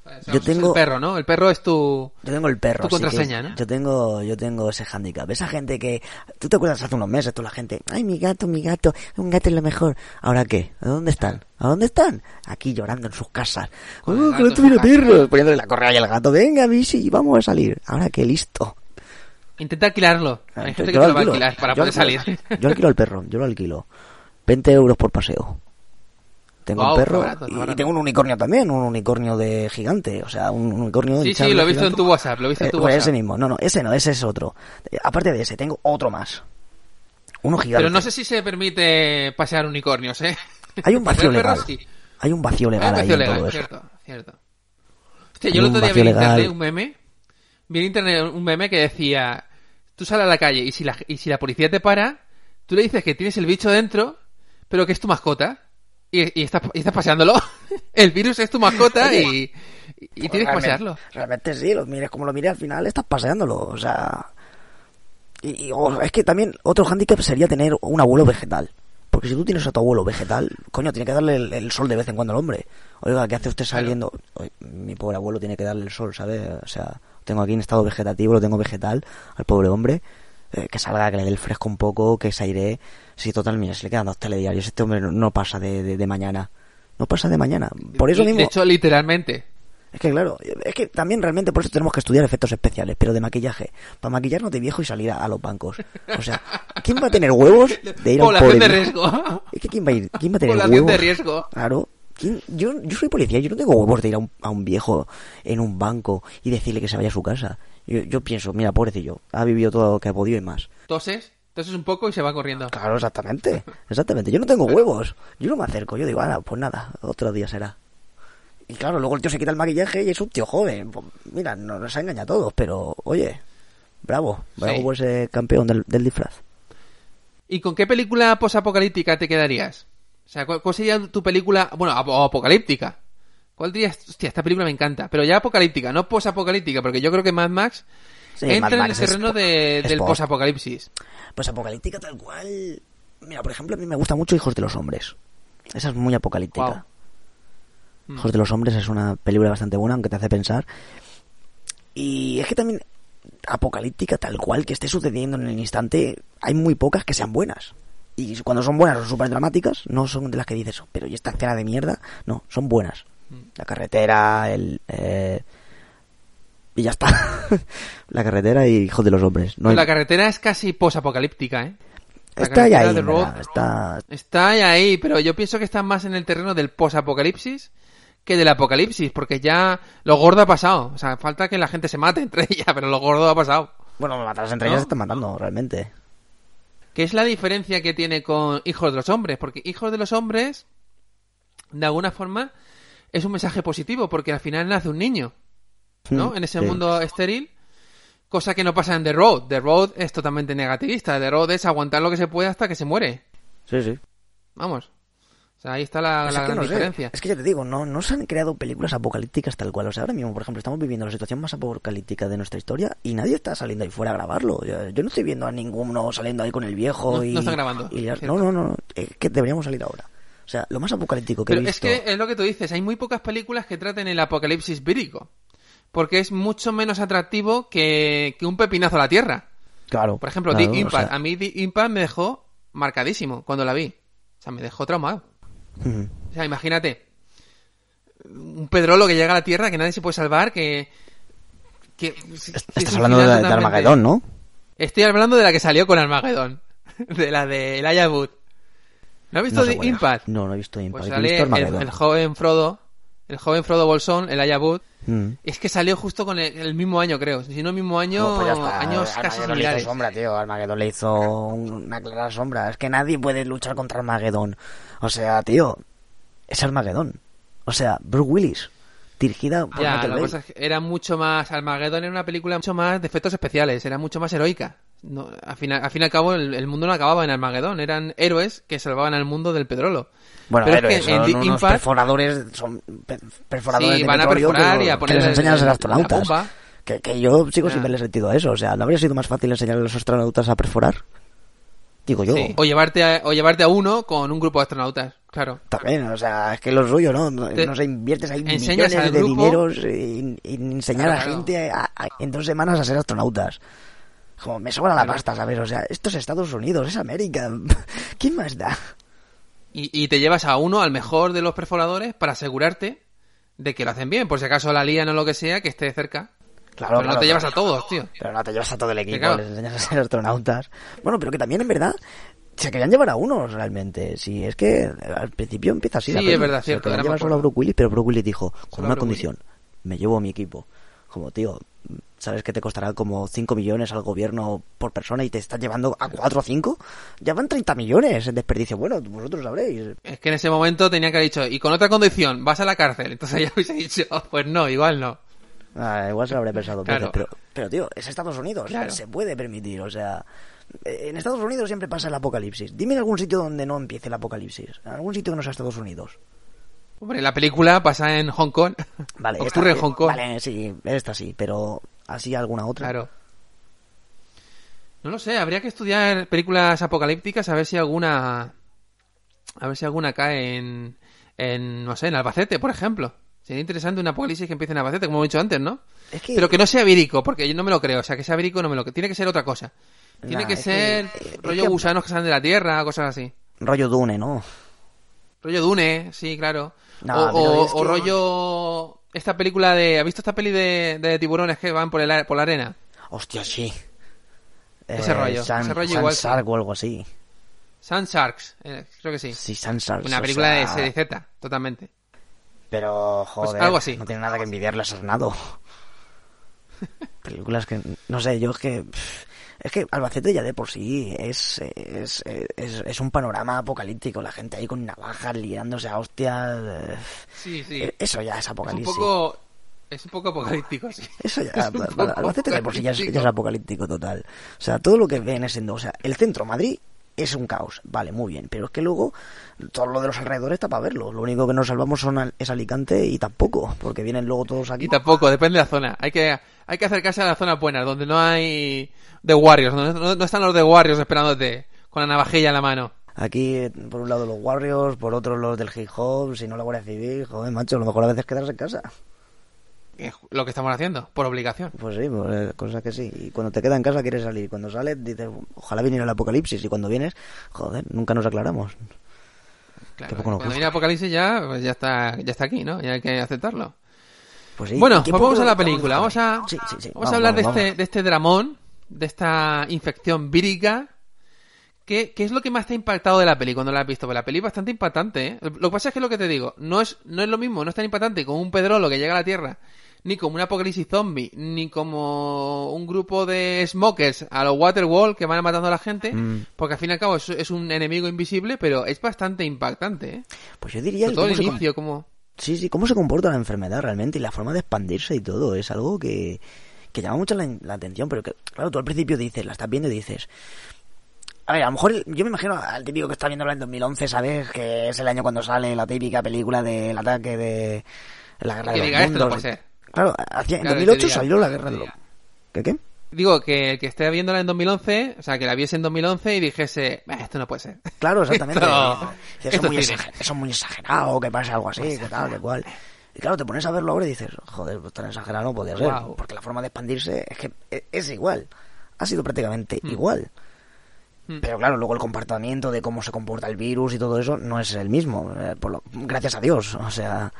O sea, Yo tengo- El perro, ¿no? El perro es tu... Yo tengo el perro. Tu contraseña, ¿no? Yo tengo, yo tengo ese handicap. Esa gente que... ¿Tú te acuerdas hace unos meses toda la gente? Ay, mi gato, mi gato. Un gato es lo mejor. ¿Ahora qué? ¿A dónde están? ¿A dónde están? Aquí llorando en sus casas. Con el ¡Oh, que no tuviera perro! Poniéndole la correa y el gato. Venga, bici, vamos a salir. Ahora qué, listo. Intenta alquilarlo. Hay Yo- gente que te lo va a alquilar para Yo poder alquilo- salir. Yo alquilo al perro, yo lo alquilo. 20 euros por paseo. Tengo un perro barato, y barato. tengo un unicornio también, un unicornio de gigante, o sea, un unicornio de Sí, sí, lo he visto en tu WhatsApp, lo he visto en Eh, tu pues WhatsApp. ese mismo, no, no, ese no, ese es otro. Eh, aparte de ese, tengo otro más. Uno gigante. Pero no sé si se permite pasear unicornios, ¿eh? Hay un vacío perros, legal. sí. Hay un vacío Hay legal un ahí vacío en legal, todo eso. cierto, cierto. Hostia, yo el otro día vi en internet un meme, vi en internet un meme que decía, tú sales a la calle y si la, y si la policía te para, tú le dices que tienes el bicho dentro, pero que es tu mascota, y, y estás, y estás paseándolo. el virus es tu mascota y, tienes que pasearlo. Realmente sí, lo mires como lo mires al final, estás paseándolo, o sea... Y, o- es que también otro hándicap sería tener un abuelo vegetal. Porque si tú tienes a tu abuelo vegetal, coño, tiene que darle el, el sol de vez en cuando al hombre. Oiga, ¿qué hace usted saliendo? Oye, mi pobre abuelo tiene que darle el sol, ¿sabes? O sea, tengo aquí en estado vegetativo, lo tengo vegetal al pobre hombre. Eh, que salga, que le dé el fresco un poco, que se aire. Sí, total, mira, se le quedan dos telediarios. Este hombre no, no pasa de, de- de mañana. No pasa de mañana. Por eso mismo... De hecho, literalmente. Es que claro, es que también realmente por eso tenemos que estudiar efectos especiales, pero de maquillaje. Para maquillarnos de viejo y salir a, a los bancos. O sea, ¿quién va a tener huevos de ir a un pobre de riesgo. Es que ¿quién va a ir? ¿Quién va a tener Población huevos? de riesgo. Claro. ¿Quién? Yo, yo soy policía, yo no tengo huevos de ir a un, a un viejo en un banco y decirle que se vaya a su casa. Yo, yo pienso, mira, pobrecillo, ha vivido todo lo que ha podido y más. Toses, toses un poco y se va corriendo. Claro, exactamente. Exactamente. Yo no tengo huevos. Yo no me acerco. Yo digo, ah, pues nada, otro día será. Y claro, luego el tío se quita el maquillaje y es un tío joven. Pues, mira, no nos ha engañado a todos, pero oye, bravo. Bravo Sí. por ese campeón del, del disfraz. ¿Y con qué película posapocalíptica te quedarías? O sea, ¿cuál, sería tu película, bueno, ap- apocalíptica? ¿Cuál dirías? Hostia, esta película me encanta, pero ya apocalíptica, no posapocalíptica, porque yo creo que Mad Max Sí, entra Mad en el terreno po- de- del posapocalipsis. Pues apocalíptica tal cual. Mira, por ejemplo, a mí me gusta mucho Hijos de los Hombres. Esa es muy apocalíptica. Mm. Hijos de los Hombres es una película bastante buena, aunque te hace pensar. Y es que también apocalíptica tal cual que esté sucediendo en el instante, hay muy pocas que sean buenas. Y cuando son buenas son súper dramáticas, no son de las que dices, "Oh, pero ¿y esta escena de mierda? No, son buenas. La carretera, el... eh, Y ya está. la carretera y Hijos de los Hombres. No hay- La carretera es casi posapocalíptica, ¿eh? La Está ahí, está... Está ahí, ahí, pero yo pienso que está más en el terreno del posapocalipsis que del apocalipsis, porque ya lo gordo ha pasado. O sea, falta que la gente se mate entre ellas, pero lo gordo ha pasado. Bueno, matarlas entre ¿No? ellas se están matando, realmente. ¿Qué es la diferencia que tiene con Hijos de los Hombres? Porque Hijos de los Hombres, de alguna forma, es un mensaje positivo, porque al final nace un niño, ¿no? En ese sí. mundo estéril, cosa que no pasa en The Road. The Road es totalmente negativista. The Road es aguantar lo que se puede hasta que se muere. Sí, sí. Vamos. O sea, ahí está la, Pues la gran no sé. diferencia. Es que ya te digo, no, no se han creado películas apocalípticas tal cual. O sea, ahora mismo, por ejemplo, estamos viviendo la situación más apocalíptica de nuestra historia y nadie está saliendo ahí fuera a grabarlo. Yo, yo no estoy viendo a ninguno saliendo ahí con el viejo No- y... no están grabando, y no, no, no. Es que deberíamos salir ahora. O sea, lo más apocalíptico que Pero he es visto... que es lo que tú dices, hay muy pocas películas que traten el apocalipsis vírico. Porque es mucho menos atractivo que, que un pepinazo a la Tierra. Claro. Por ejemplo, claro, The o Impact. sea, A mí The Impact me dejó marcadísimo cuando la vi. O sea, me dejó traumado. O sea, imagínate. Un pedrolo que llega a la Tierra, que nadie se puede salvar, que... que es Estás hablando de, de Armagedón, ¿no? Estoy hablando de la que salió con Armagedón. De la de Elijah Wood. ¿No has visto No The. Impact? No, no he visto Impact. Pues sale el, joven Frodo, el joven Frodo Bolsón, el Wood. Mm. Es que salió justo con el, el mismo año, creo. Si no el mismo año, No, pues está. años casi Armagedón le similares. hizo sombra, tío. Armagedón le hizo un- una clara sombra. Es que nadie puede luchar contra Armagedón. O sea, tío, es Armagedón. O sea, Bruce Willis dirigida por Ya, la cosa es que era mucho más. Armageddon era una película mucho más de efectos especiales, era mucho más heroica. No, al, fin, al fin y al cabo, el, el mundo no acababa en Armagedón, eran héroes que salvaban al mundo del petróleo. Bueno, Pero es que son en unos Impact- perforadores, son pe- perforadores Sí, de van a perforar que, y a que poner les el- enseñan a la astronautas. Que, que yo sigo sin verle sentido a eso. O sea, ¿no habría sido más fácil enseñar a los astronautas a perforar? Digo yo. Sí. O, llevarte a, o llevarte a uno con un grupo de astronautas, claro. También, o sea, es que lo suyo, ¿no? No, Te- no sé, inviertes ahí millones de grupo- dineros en, en enseñar Claro, a claro. gente a- a- en dos semanas a ser astronautas. Como me sobra la pasta, ¿sabes? O sea, esto es Estados Unidos, es América. ¿Quién más da? Y, y te llevas a uno, al mejor de los perforadores, para asegurarte de que lo hacen bien. Por si acaso la lían o lo que sea, que esté cerca. Claro, Pero claro, no te llevas a todos, tío. Pero no te llevas a todo el equipo, claro. les enseñas a ser astronautas. Bueno, pero que también en verdad se querían llevar a unos realmente. Sí, es que al principio empieza así. Sí, es verdad, Se cierto, me llevar solo a. Bruce Willis, pero Bruce Willis dijo, con Solo una condición, me llevo a mi equipo. Como, tío, ¿sabes que te costará como 5 millones al gobierno por persona y te estás llevando a 4 o 5? Ya van 30 millones en desperdicio. Bueno, vosotros sabréis. Es que en ese momento tenía que haber dicho, y con otra condición, vas a la cárcel. Entonces ya hubiese dicho, "Oh, pues no, igual no. Ah, igual se lo habré pensado Claro. pero, pero tío, es Estados Unidos, Claro. se puede permitir, o sea, eh, en Estados Unidos siempre pasa el apocalipsis. Dime en algún sitio donde no empiece el apocalipsis, en algún sitio que no sea Estados Unidos. Hombre, la película pasa en Hong Kong. Vale, esta- Ocurre en Hong Kong. Vale, sí, esta sí, pero así alguna otra. Claro. No lo sé, habría que estudiar películas apocalípticas a ver si alguna. A ver si alguna cae en. en no sé, en Albacete, por ejemplo. Sería interesante un apocalipsis que empiece en Albacete, como he dicho antes, ¿no? Es que, Pero que no sea vírico, porque yo no me lo creo. O sea, que sea vírico no me lo creo. Tiene que ser otra cosa. Tiene Nah, que ser es rollo que- gusanos que salen de la tierra, cosas así. rollo Dune, ¿no? Rollo Dune, sí, claro. No, o, o- rollo. Esta película de. ¿Has visto esta peli de, de tiburones que van por, el, por la arena? Hostia, sí. Ese rollo, San, ese rollo San igual sí. Shark o algo así. Sun Sharks, eh, creo que sí. Sí. Una o película de sea, serie Z, totalmente. Pero, joder, Pues algo así. no tiene nada que envidiarle a Sarnado. Películas que, no sé, yo es que... pff, Es que Albacete ya de por sí es, es, es, es un panorama apocalíptico. La gente ahí con navajas liándose a hostias. Sí, sí. eh, Eso ya es Es un apocalipsis. poco. Es un poco apocalíptico, sí. Eso ya, es Albacete de por sí ya es, ya es apocalíptico. total. O sea, todo lo que viene siendo, o sea, el centro Madrid es un caos, vale, muy bien, pero es que luego todo lo de los alrededores está para verlo. Lo único que nos salvamos son al- es Alicante y tampoco, porque vienen luego todos aquí. Y tampoco, depende de la zona. Hay que, hay que acercarse a las zonas buenas, donde no hay de Warriors, donde no, no están los de Warriors esperándote con la navajilla en la mano. Aquí, por un lado los Warriors, por otro los del hip hop, si no la Guardia Civil, joder, macho, lo mejor a veces es quedarse en casa. Es Lo que estamos haciendo, por obligación. Pues sí, eh, cosa que sí. Y cuando te quedas en casa quieres salir. Cuando sales dices, ojalá viniera el apocalipsis. Y cuando vienes, joder, nunca nos aclaramos. Claro, nos cuando viene Apocalipsis ya, pues ya está, ya está aquí, ¿no? Ya hay que aceptarlo. Pues sí, bueno, ¿y qué pues vamos a la película. Vamos a, Sí, sí, sí. vamos a hablar vamos, de, vamos. este, de este dramón, de esta infección vírica. ¿Qué, qué es lo que más te ha impactado de la peli cuando la has visto? Pues la peli es bastante impactante, ¿eh? Lo que pasa es que lo que te digo, no es, no es lo mismo, no es tan impactante como un pedrolo que llega a la Tierra, ni como un apocalipsis zombie, ni como un grupo de smokers a los Waterwall que van matando a la gente, Mm. porque al fin y al cabo es, es un enemigo invisible, pero es bastante impactante, ¿eh? Pues yo diría que todo el inicio, como... Sí, sí, cómo se comporta la enfermedad realmente y la forma de expandirse y todo. Es algo que, que llama mucho la, la atención, pero que, claro, tú al principio dices, la estás viendo y dices... A ver, a lo mejor yo me imagino al típico que está viéndola en 2011, ¿sabes? Que es el año cuando sale la típica película del ataque de la guerra Que de diga, los "Esto no mundos". puede ser. Claro, en Claro, 2008 que diga, salió la guerra que de los... diga. ¿Qué qué? Digo, que, que esté viéndola en 2011, o sea, que la viese en 2011 y dijese, "Bah, esto no puede ser. Claro, exactamente. Esto- eso, es muy es cine. exager- eso es muy exagerado, que pase algo así, que tal, que cual. Y claro, te pones a verlo ahora y dices, joder, pues tan exagerado no podía ser. Porque la forma de expandirse es que e- es igual. Ha sido prácticamente Hmm. igual. Hmm. Pero claro, luego el comportamiento de cómo se comporta el virus y todo eso no es el mismo. eh, por lo- gracias a Dios. O sea,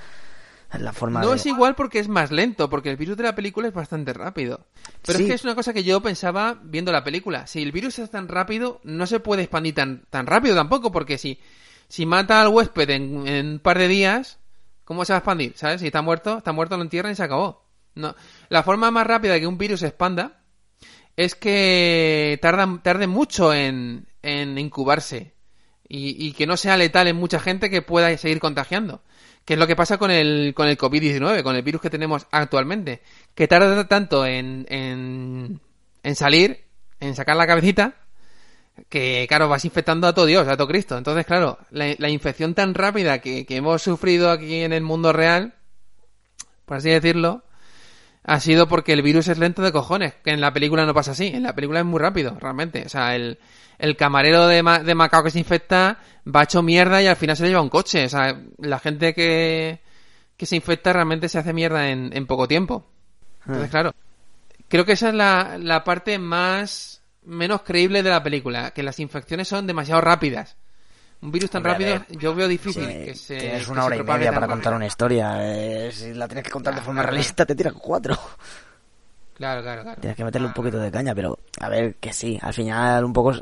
la forma No de... es igual porque es más lento, porque el virus de la película es bastante rápido. Pero Sí. es que es una cosa que yo pensaba viendo la película. Si el virus es tan rápido, no se puede expandir tan, tan rápido tampoco, porque si, si mata al huésped en, en un par de días, ¿cómo se va a expandir? ¿Sabes? Si está muerto, está muerto, lo entierran y se acabó. No. La forma más rápida de que un virus se expanda es que tarda, tarde mucho en, en incubarse y, y que no sea letal en mucha gente que pueda seguir contagiando. Que es lo que pasa con el, con el COVID-19, con el virus que tenemos actualmente. Que tarda tanto en, en, salir, en sacar la cabecita, que claro, vas infectando a todo Dios, a todo Cristo. Entonces, claro, la, la infección tan rápida que, que hemos sufrido aquí en el mundo real, por así decirlo, ha sido porque el virus es lento de cojones, que en la película no pasa así, en la película es muy rápido, realmente. O sea, el, el camarero de, Ma- de Macao que se infecta va hecho mierda y al final se le lleva un coche. O sea, la gente que, que se infecta realmente se hace mierda en, en poco tiempo. Entonces, claro, creo que esa es la, la parte más menos creíble de la película, que las infecciones son demasiado rápidas. Un virus tan Hombre, rápido, yo veo difícil Sí, que se. tienes una hora y media para contar una historia. eh, si la tienes que contar de forma claro, realista, te tiras cuatro. Claro, claro, claro. Tienes que meterle un poquito de caña, pero a ver, que sí, al final un poco es,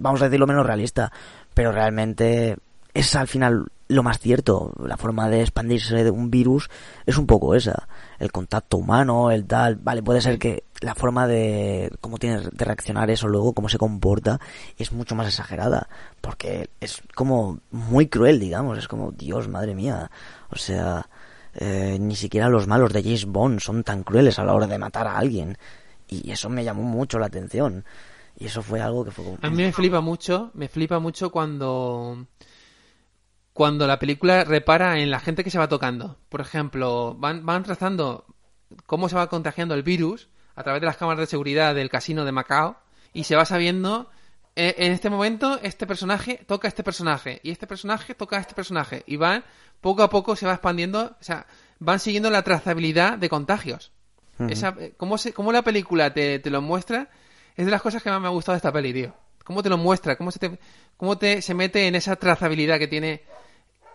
vamos a decirlo menos realista, pero realmente es al final lo más cierto. La forma de expandirse de un virus es un poco esa. El contacto humano, el tal, vale, puede ser que la forma de cómo tienes de reaccionar eso luego, cómo se comporta, es mucho más exagerada, porque es como muy cruel, digamos, es como, Dios, madre mía, o sea, eh, ni siquiera los malos de James Bond son tan crueles a la hora de matar a alguien. Y eso me llamó mucho la atención. Y eso fue algo que fue como... A mí me flipa mucho, me flipa mucho cuando cuando la película repara en la gente que se va tocando. Por ejemplo, van, van trazando cómo se va contagiando el virus a través de las cámaras de seguridad del casino de Macao y se va sabiendo eh, en este momento este personaje toca a este personaje y este personaje toca a este personaje y van poco a poco se va expandiendo, o sea, van siguiendo la trazabilidad de contagios. Esa, eh, cómo, se, cómo la película te, te lo muestra es de las cosas que más me ha gustado de esta peli, tío. Cómo te lo muestra, cómo se te, cómo te se mete en esa trazabilidad que tiene,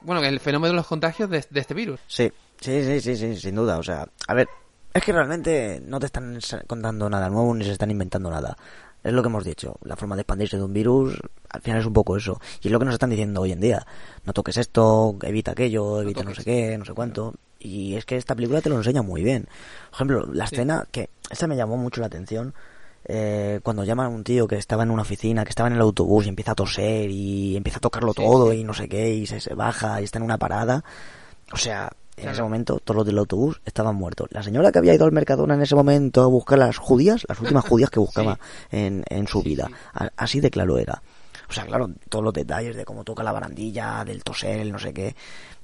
bueno, el fenómeno de los contagios de, de este virus. Sí, sí, sí, sí, sí, sin duda. O sea, a ver, es que realmente no te están contando nada nuevo ni se están inventando nada. Es lo que hemos dicho. La forma de expandirse de un virus, al final es un poco eso. Y es lo que nos están diciendo hoy en día. No toques esto, evita aquello, evita no, sé qué, no sé cuánto. Y es que esta película te lo enseña muy bien. Por ejemplo, la Sí. escena que esta me llamó mucho la atención. Eh, cuando llaman a un tío que estaba en una oficina, que estaba en el autobús y empieza a toser y empieza a tocarlo Sí, todo sí. y no sé qué, y se, se baja y está en una parada. O sea, en Claro. ese momento todos los del autobús estaban muertos. La señora que había ido al Mercadona en ese momento a buscar las judías, las últimas judías que buscaba en, en su vida. Así de claro era. O sea, claro, todos los detalles de cómo toca la barandilla, del toser, el no sé qué.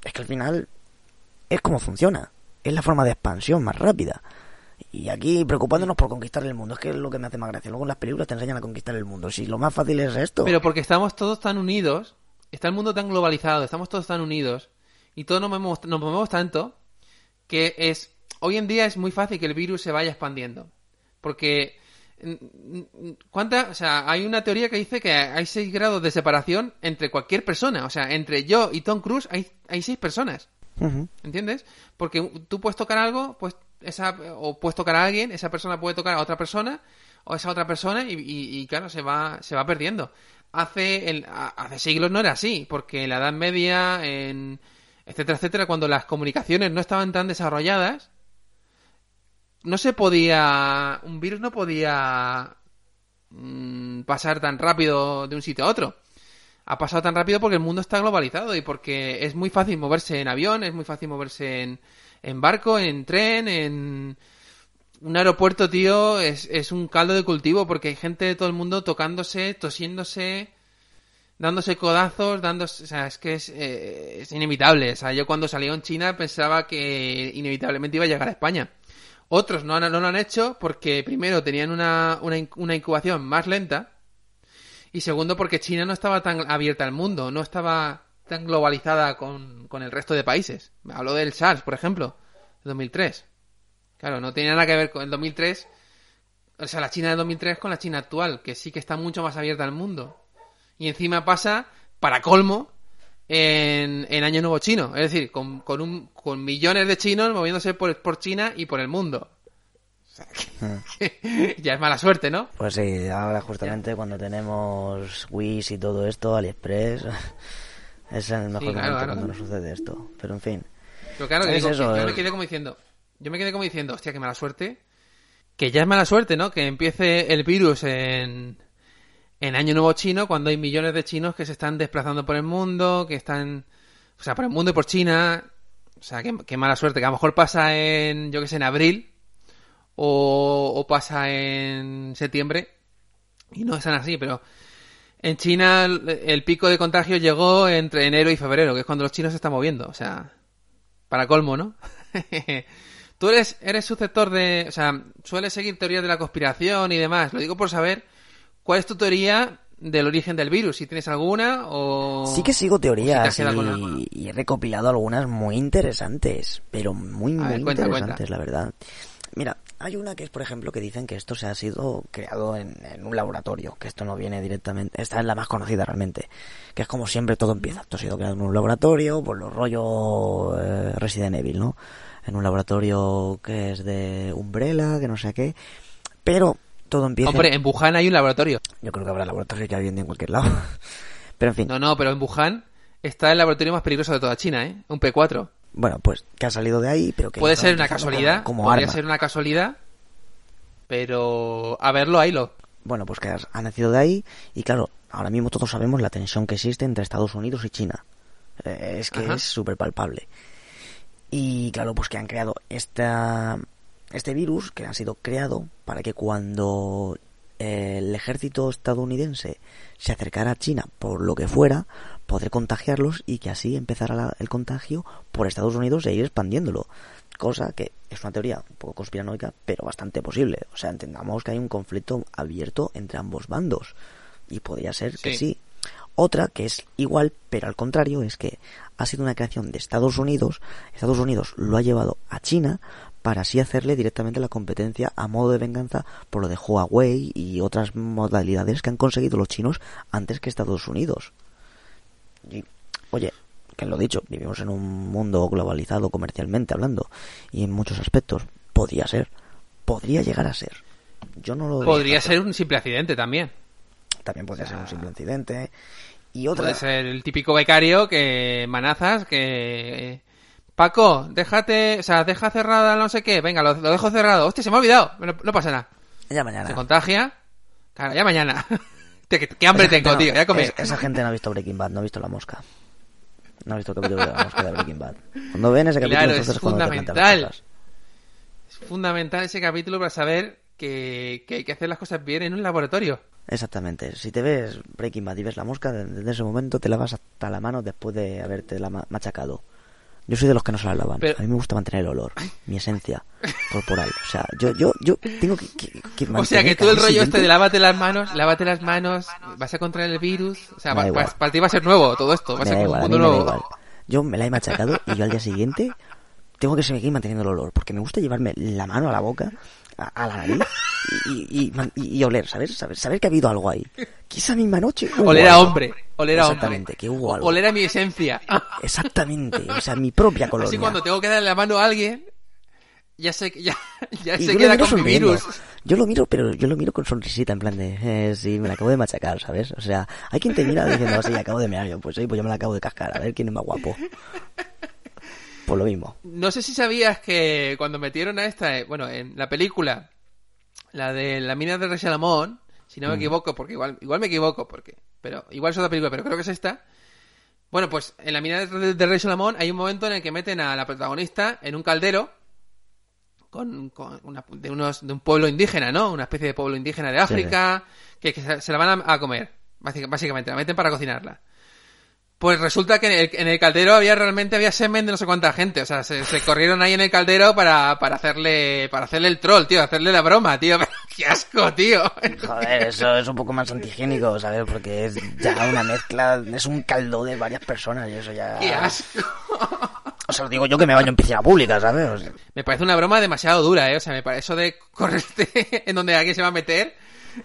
Es que al final es como funciona. Es la forma de expansión más rápida. Y aquí preocupándonos por conquistar el mundo. Es que es lo que me hace más gracia. Luego en las películas te enseñan a conquistar el mundo. Si lo más fácil es esto. Pero porque estamos todos tan unidos, está el mundo tan globalizado, estamos todos tan unidos y todos nos movemos, nos movemos tanto que es hoy en día es muy fácil que el virus se vaya expandiendo. Porque ¿cuánta, o sea, hay una teoría que dice que hay 6 grados de separación entre cualquier persona, o sea, entre yo y Tom Cruise hay hay 6 personas. ¿Entiendes? Porque tú puedes tocar algo, pues esa, o puedes tocar a alguien, esa persona puede tocar a otra persona, o esa otra persona, y, claro, se va, se va perdiendo. Hace, el, hace siglos no era así, porque en la Edad Media, en etcétera, etcétera, cuando las comunicaciones no estaban tan desarrolladas, no se podía, un virus no podía mm, pasar tan rápido de un sitio a otro ha pasado tan rápido porque el mundo está globalizado y porque es muy fácil moverse en avión, es muy fácil moverse en, en barco, en tren, en un aeropuerto, tío, es, es un caldo de cultivo porque hay gente de todo el mundo tocándose, tosiéndose, dándose codazos, dándose, o sea, es que es, eh, inevitable. O sea, yo cuando salió en China pensaba que inevitablemente iba a llegar a España. Otros no, no lo han hecho porque primero tenían una, una incubación más lenta y segundo, porque China no estaba tan abierta al mundo, no estaba tan globalizada con, con el resto de países. Hablo del SARS, por ejemplo, de 2003. Claro, no tenía nada que ver con el 2003, o sea, la China de 2003 con la China actual, que sí que está mucho más abierta al mundo. Y encima pasa, para colmo, en, en Año Nuevo Chino. Es decir, con, con, un, con millones de chinos moviéndose por, por China y por el mundo. Ya es mala suerte, ¿no? Pues sí, ahora justamente cuando tenemos Wish y todo esto, AliExpress, es el mejor Sí, claro, momento claro. cuando nos sucede esto. Pero en fin, Pero claro, que Es digo, eso, que yo me quedé como diciendo, yo me quedé como diciendo, hostia, qué mala suerte. Que ya es mala suerte, ¿no? Que empiece el virus en, en Año Nuevo Chino, cuando hay millones de chinos que se están desplazando por el mundo, que están, o sea, por el mundo y por China. O sea, qué, mala suerte, que a lo mejor pasa en, yo que sé, en abril o, o pasa en septiembre y no están así, pero en China el, pico de contagio llegó entre enero y febrero, que es cuando los chinos se están moviendo, o sea, para colmo, ¿no? Tú eres, eres susceptor de, o sea, sueles seguir teorías de la conspiración y demás. Lo digo por saber ¿Cuál es tu teoría del origen del virus? Si tienes alguna o... Sí que sigo teorías y, he recopilado algunas muy interesantes, pero muy, muy interesantes, la verdad. Mira, hay una que es, por ejemplo, que dicen que esto se ha sido creado en, un laboratorio, que esto no viene directamente, esta es la más conocida realmente, que es como siempre todo empieza, esto ha sido creado en un laboratorio, por los rollos eh, Resident Evil, ¿no? En un laboratorio que es de Umbrella, que no sé qué, pero todo empieza. Hombre, en Wuhan hay un laboratorio. Yo creo que habrá laboratorio que hay en cualquier lado. pero en fin. No, no, pero en Wuhan está el laboratorio más peligroso de toda China, ¿eh? Un P4. Bueno, pues que ha salido de ahí, pero que. Puede ser una casualidad. Como, podría ser una casualidad. Pero. A verlo, lo Bueno, pues que ha nacido de ahí. Y claro, ahora mismo todos sabemos la tensión que existe entre Estados Unidos y China. Eh, es que es súper palpable. Y claro, pues que han creado esta este virus que ha sido creado para que cuando el ejército estadounidense se acercara a China por lo que fuera, poder contagiarlos y que así empezara el contagio por Estados Unidos e ir expandiéndolo. Cosa que es una teoría un poco conspiranoica, pero bastante posible. O sea, entendamos que hay un conflicto abierto entre ambos bandos. Y podría ser que sí. Otra que es igual, pero al contrario, es que ha sido una creación de Estados Unidos. Estados Unidos lo ha llevado a China para así hacerle directamente la competencia a modo de venganza por lo de Huawei y otras modalidades que han conseguido los chinos antes que Estados Unidos. Y, oye, que lo dicho, vivimos en un mundo globalizado comercialmente hablando y en muchos aspectos. Podría ser, podría llegar a ser. Yo no lo. Podría ser un simple accidente también. También podría ser un simple accidente. Y otra... Puede ser el típico becario que manazas que Paco, déjate, o sea, deja cerrada no sé qué, venga, lo, dejo cerrado. Hostia, se me ha olvidado, no, pasa nada. Ya mañana. Se contagia. Claro, ya mañana. ¿Qué, hambre tengo, tío, ya comí. esa gente no ha visto Breaking Bad, no ha visto La Mosca. No ha visto el capítulo de La Mosca de Breaking Bad. Cuando ven ese capítulo, claro, es fundamental. Es fundamental ese capítulo para saber que, que hay que hacer las cosas bien en un laboratorio. Exactamente. Si te ves Breaking Bad y ves la mosca, desde ese momento te lavas hasta la mano después de haberte la machacado. Yo soy de los que no se la lavan. A mí me gusta mantener el olor, mi esencia corporal. O sea, yo, yo, yo tengo que, que, O sea, que todo el rollo este de lávate las manos, lávate las manos, vas a contraer el virus. O sea, para, ti va a ser nuevo todo esto. Va a ser un mundo nuevo. Yo me la he machacado y yo al día siguiente tengo que seguir manteniendo el olor. Porque me gusta llevarme la mano a la boca a, la nariz y, y, oler, ¿sabes? ¿sabes? Saber que ha habido algo ahí. Que esa misma noche. Oler a hombre, oler a Exactamente, que hubo algo. Oler a mi esencia. Exactamente, o sea, mi propia colonia. Así cuando tengo que darle la mano a alguien, ya sé ya, ya se queda con mi virus. Yo lo miro, pero yo lo miro con sonrisita, en plan de, eh, sí, me la acabo de machacar, ¿sabes? O sea, hay quien te mira diciendo, sí, acabo de mirar yo, pues sí, pues yo me la acabo de cascar, a ver quién es más guapo. Por lo mismo. No sé si sabías que cuando metieron a esta, eh, bueno, en la película, la de la mina de Rey Salomón, si no me mm. equivoco, porque igual, igual me equivoco, porque, pero igual es otra película, pero creo que es esta. Bueno, pues en la mina de, Rey Salomón hay un momento en el que meten a la protagonista en un caldero con, de, unos, de un pueblo indígena, ¿no? Una especie de pueblo indígena de África, que, se, la van a, a comer, básicamente, la meten para cocinarla. Pues resulta que en el, caldero había realmente había semen de no sé cuánta gente, o sea, se, corrieron ahí en el caldero para, para hacerle para hacerle el troll, tío, hacerle la broma, tío. qué asco, tío. Joder, eso es un poco más antihigiénico, ¿sabes? Porque es ya una mezcla, es un caldo de varias personas y eso ya Qué asco. O sea, os digo yo que me baño en piscina pública, ¿sabes? Me parece una broma demasiado dura, ¿eh? O sea, me parece eso de correrte en donde alguien se va a meter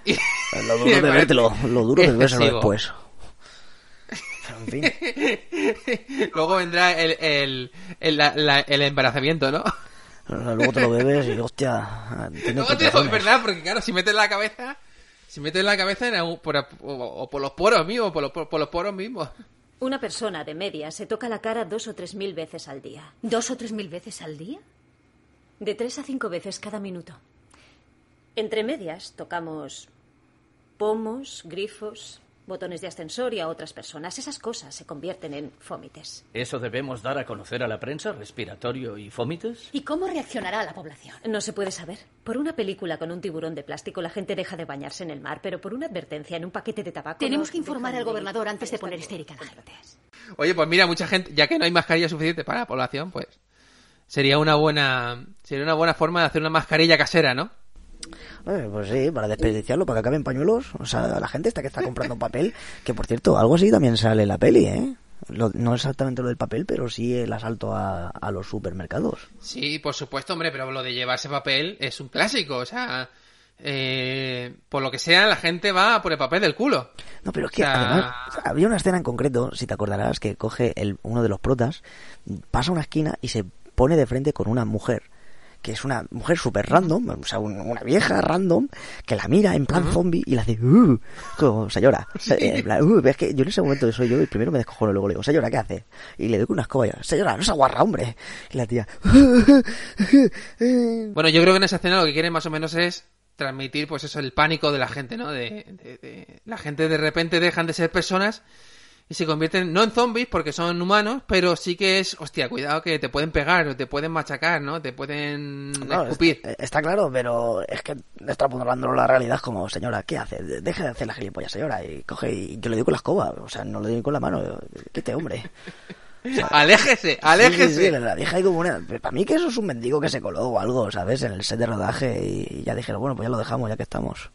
y... Lo duro de vértelo, lo duro de verlo después. Luego vendrá el, el, el, embarazamiento, ¿no? Luego te lo bebes y hostia. Luego te lo, verdad, porque claro, si metes la cabeza, si metes la cabeza en por, o, por los poros mismos, por los, por los poros mismos. Una persona de media se toca la cara dos o tres mil veces al día. ¿Dos o tres mil veces al día? De tres a cinco veces cada minuto. Entre medias tocamos pomos, grifos, botones de ascensor y a otras personas. Esas cosas se convierten en fómites. ¿Eso debemos dar a conocer a la prensa? ¿Respiratorio y fómites? ¿Y cómo reaccionará la población? No se puede saber. Por una película con un tiburón de plástico la gente deja de bañarse en el mar, pero por una advertencia en un paquete de tabaco... Tenemos no que informar al gobernador antes de poner histérica a la gente. Oye, pues mira, mucha gente, ya que no hay mascarilla suficiente para la población, pues sería una buena sería una buena forma de hacer una mascarilla casera, ¿no? Eh, pues sí, para desperdiciarlo, para que acaben pañuelos. O sea, la gente está que está comprando papel, que por cierto, algo así también sale en la peli, ¿eh? Lo- no exactamente lo del papel, pero sí el asalto a, a los supermercados. Sí, por supuesto, hombre, pero lo de llevarse papel es un clásico, o sea, eh, por lo que sea, la gente va por el papel del culo. No, pero es que O sea- además o sea, había una escena en concreto, si te acordarás, que coge el, uno de los protas, pasa una esquina y se pone de frente con una mujer, que es una mujer súper random, o sea, un- una vieja random, que la mira en plan zombie y la hace, uh, como señora. En plan, "Uh", es que yo en ese momento soy yo y primero me descojono, luego le digo, señora, ¿qué hace? Y le doy con una escoba, yo, señora, no se aguarra, hombre. Y la tía, Bueno, yo creo que en esa escena lo que quieren más o menos es transmitir, pues eso, el pánico de la gente, ¿no? De, de- de- la gente de repente dejan de ser personas y se convierten, no en zombies porque son humanos, pero sí que es, hostia, cuidado que te pueden pegar, o te pueden machacar, ¿no? Te pueden No, escupir. Está, está claro, pero es que extrapolándolo a la realidad como, señora, ¿qué hace? Deje de hacer la gilipollas, señora. Y coge y yo le doy con la escoba, o sea, no le doy con la mano. Quite, hombre. Aléjese, aléjese. sí, sí, la deja ahí como una... Para mí que eso es un mendigo que se coló o algo, ¿sabes? En el set de rodaje y ya dijeron, bueno, pues ya lo dejamos, ya que estamos.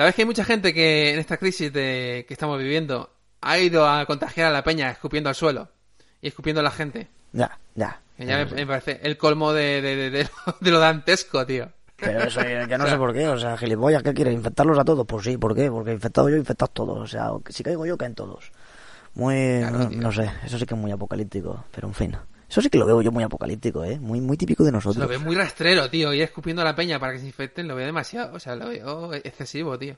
¿Sabes que hay mucha gente que en esta crisis de, que estamos viviendo ha ido a contagiar a la peña escupiendo al suelo y escupiendo a la gente? Ya, ya. Que ya me, me parece el colmo de, de, de- de lo, de lo dantesco, tío. Pero eso ya no sé por qué, o sea, gilipollas, ¿qué quiere? ¿Infectarlos a todos? Pues sí, ¿por qué? Porque infectado yo, infectados todos, o sea, si caigo yo, caen todos. Muy, Claro, no, no sé, eso sí que es muy apocalíptico, pero en fin. Eso sí que lo veo yo muy apocalíptico, ¿eh? Muy, muy típico de nosotros. Lo veo muy rastrero, tío. Ir escupiendo a la peña para que se infecten, lo veo demasiado. O sea, lo veo excesivo, tío.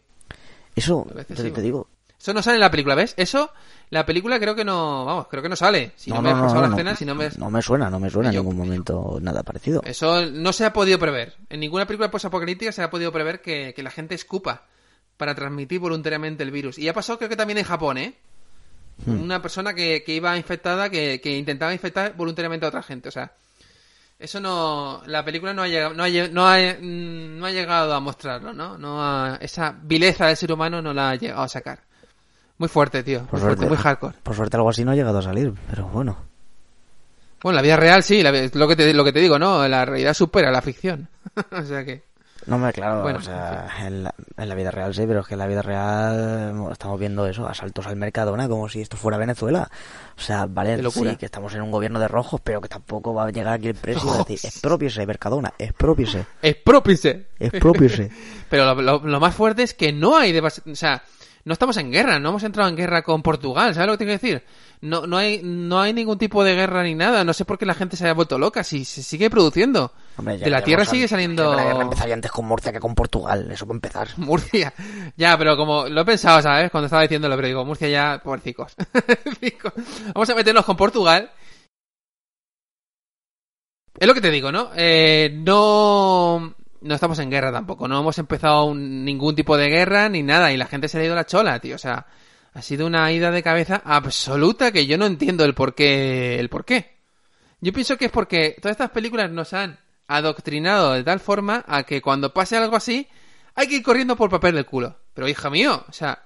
Eso, te, digo, Eso no sale en la película, ¿ves? Eso, la película creo que no, vamos, creo que no sale. Si no, me has pasado la escena, si no me... no me suena, no me suena en ningún momento nada parecido. Eso no se ha podido prever. En ninguna película posapocalíptica se ha podido prever que, que la gente escupa para transmitir voluntariamente el virus. Y ha pasado creo que también en Japón, ¿eh? Hmm. Una persona que, que iba infectada, que, que intentaba infectar voluntariamente a otra gente. O sea, eso no... La película no ha llegado, no ha, no ha, mm, no ha llegado a mostrarlo, ¿no? no ha- esa vileza del ser humano no la ha llegado a sacar. Muy fuerte, tío. Muy Por fuerte, suerte. muy hardcore. Por suerte algo así no ha llegado a salir, pero bueno. Bueno, la vida real sí, la, lo, que te, lo que te digo, ¿no? La realidad supera la ficción. o sea que... No me claro, Bueno, o sea, en la, en la vida real sí, pero es que en la vida real estamos viendo eso, asaltos al Mercadona como si esto fuera Venezuela. O sea, vale, sí, que estamos en un gobierno de rojos, pero que tampoco va a llegar aquí el precio y decir, expropiese, Mercadona, expropiese, Exprópiese. expropiese. Pero lo, lo- lo más fuerte es que no hay... devas- O sea, no estamos en guerra, no hemos entrado en guerra con Portugal, ¿sabes lo que te quiero decir? No, no, hay, no hay ningún tipo de guerra ni nada, no sé por qué la gente se haya vuelto loca, si se sigue produciendo. Hombre, ya de la tierra sigue saliendo... La guerra empezaría antes con Murcia que con Portugal, eso para empezar. Murcia. Ya, pero como lo he pensado, ¿sabes? Cuando estaba diciéndolo, pero digo, Murcia ya. Pobrecicos. Vamos a meternos con Portugal. Es lo que te digo, ¿no? Eh, no, no estamos en guerra tampoco. No hemos empezado un- ningún tipo de guerra ni nada. Y la gente se le ha ido la chola, tío. O sea, ha sido una ida de cabeza absoluta que yo no entiendo el por qué. El por qué. Yo pienso que es porque todas estas películas nos han adoctrinado de tal forma a que cuando pase algo así hay que ir corriendo por papel del culo. Pero hija mío, o sea,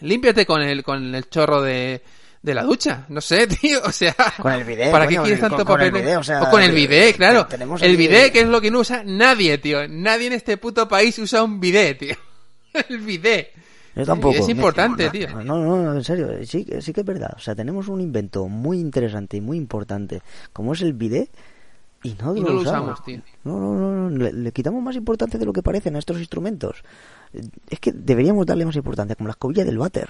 límpiate con el con el chorro de, de la ducha, no sé, tío, o sea, Con el bidet, ¿para qué quieres con- tanto con el papel? bidet, o sea, con el bidet, eh, claro. tenemos El bidet que es lo que no usa nadie, tío. Nadie en este puto país usa un bidet, tío. El bidet. Yo tampoco. Es importante, No, tío. No, no, no, en serio, sí, que- sí que es verdad. O sea, tenemos un invento muy interesante y muy importante, como es el bidet, y no, Y lo, no lo usamos. usamos, tío. No, no, no, no, le, le quitamos más importancia de lo que parecen a estos instrumentos. Es que deberíamos darle más importancia, como la escobilla del váter.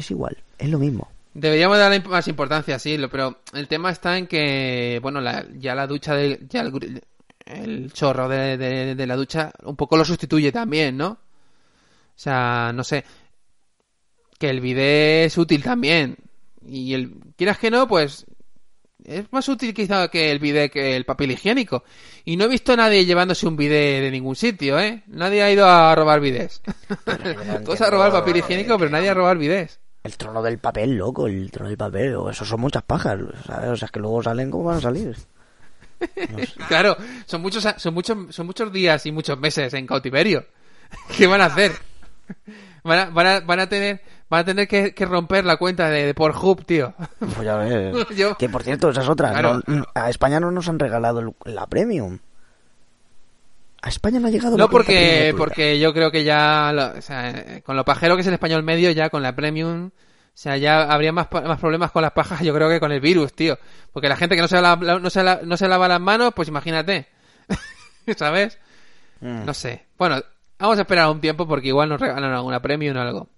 Es igual, es lo mismo. Deberíamos darle más importancia, sí, pero el tema está en que, bueno, la- ya la ducha, de, ya el, gr- el chorro de, de- de la ducha un poco lo sustituye también, ¿no? O sea, no sé, que el bidet es útil también. Y el, quieras que no, pues Es más útil quizá que el bidet que el papel higiénico. Y no he visto a nadie llevándose un bidet de ningún sitio, ¿eh? Nadie ha ido a robar bidets. Todos a robar papel higiénico, pero nadie a robar bidets. El trono del papel, loco, el trono del papel. o Eso son muchas pajas, ¿sabes? O sea, es que luego salen como van a salir. No sé. Claro, son muchos, son muchos, son muchos días y muchos meses en cautiverio. ¿Qué van a hacer? Van a, van a, van a tener, van a tener que, que romper la cuenta de, de Pornhub, tío. Pues ya ves. Yo- Que por cierto, esa es otra. Claro. No- a España no nos han regalado el- la Premium. A España no ha llegado No porque, porque yo creo que ya, lo- o sea, eh, con lo pajero que es el español medio, ya con la premium, o sea, ya habría más, más problemas con las pajas, yo creo que con el virus, tío. Porque la gente que no se, la- la- no se, la- no se lava las manos, pues imagínate. ¿Sabes? Mm, No sé. Bueno, vamos a esperar un tiempo porque igual nos regalan alguna premium o algo.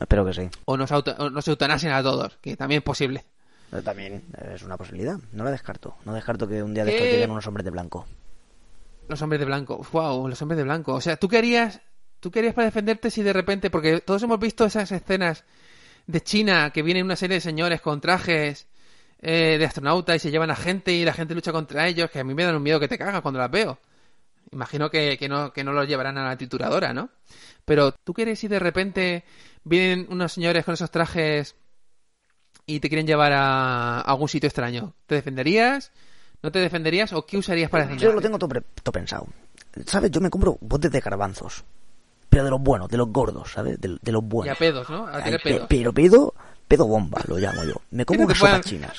Espero que sí. O nos, auto, o nos eutanasen a todos, que también es posible. Pero también es una posibilidad. No la descarto. No descarto que un día de ¿Qué? estos lleguen unos hombres de blanco. Los hombres de blanco. Wow, los hombres de blanco. O sea, tú querías, tú querías para defenderte si de repente, porque todos hemos visto esas escenas de China que vienen una serie de señores con trajes eh, de astronauta y se llevan a gente y la gente lucha contra ellos, que a mí me dan un miedo que te cagas cuando las veo. Imagino que, que no, que no los llevarán a la trituradora, ¿no? Pero tú quieres si de repente vienen unos señores con esos trajes y te quieren llevar a, algún sitio extraño. ¿Te defenderías? ¿No te defenderías? ¿O qué usarías para defenderte? Yo lo tengo todo, pensado. ¿Sabes? Yo me compro botes de garbanzos. Pero de los buenos, de los gordos, ¿sabes? De, de los Y buenos. a pedos, ¿no? A tener pedos. pero pedo, pedo bomba, lo llamo yo. Me como unas sopas chinas.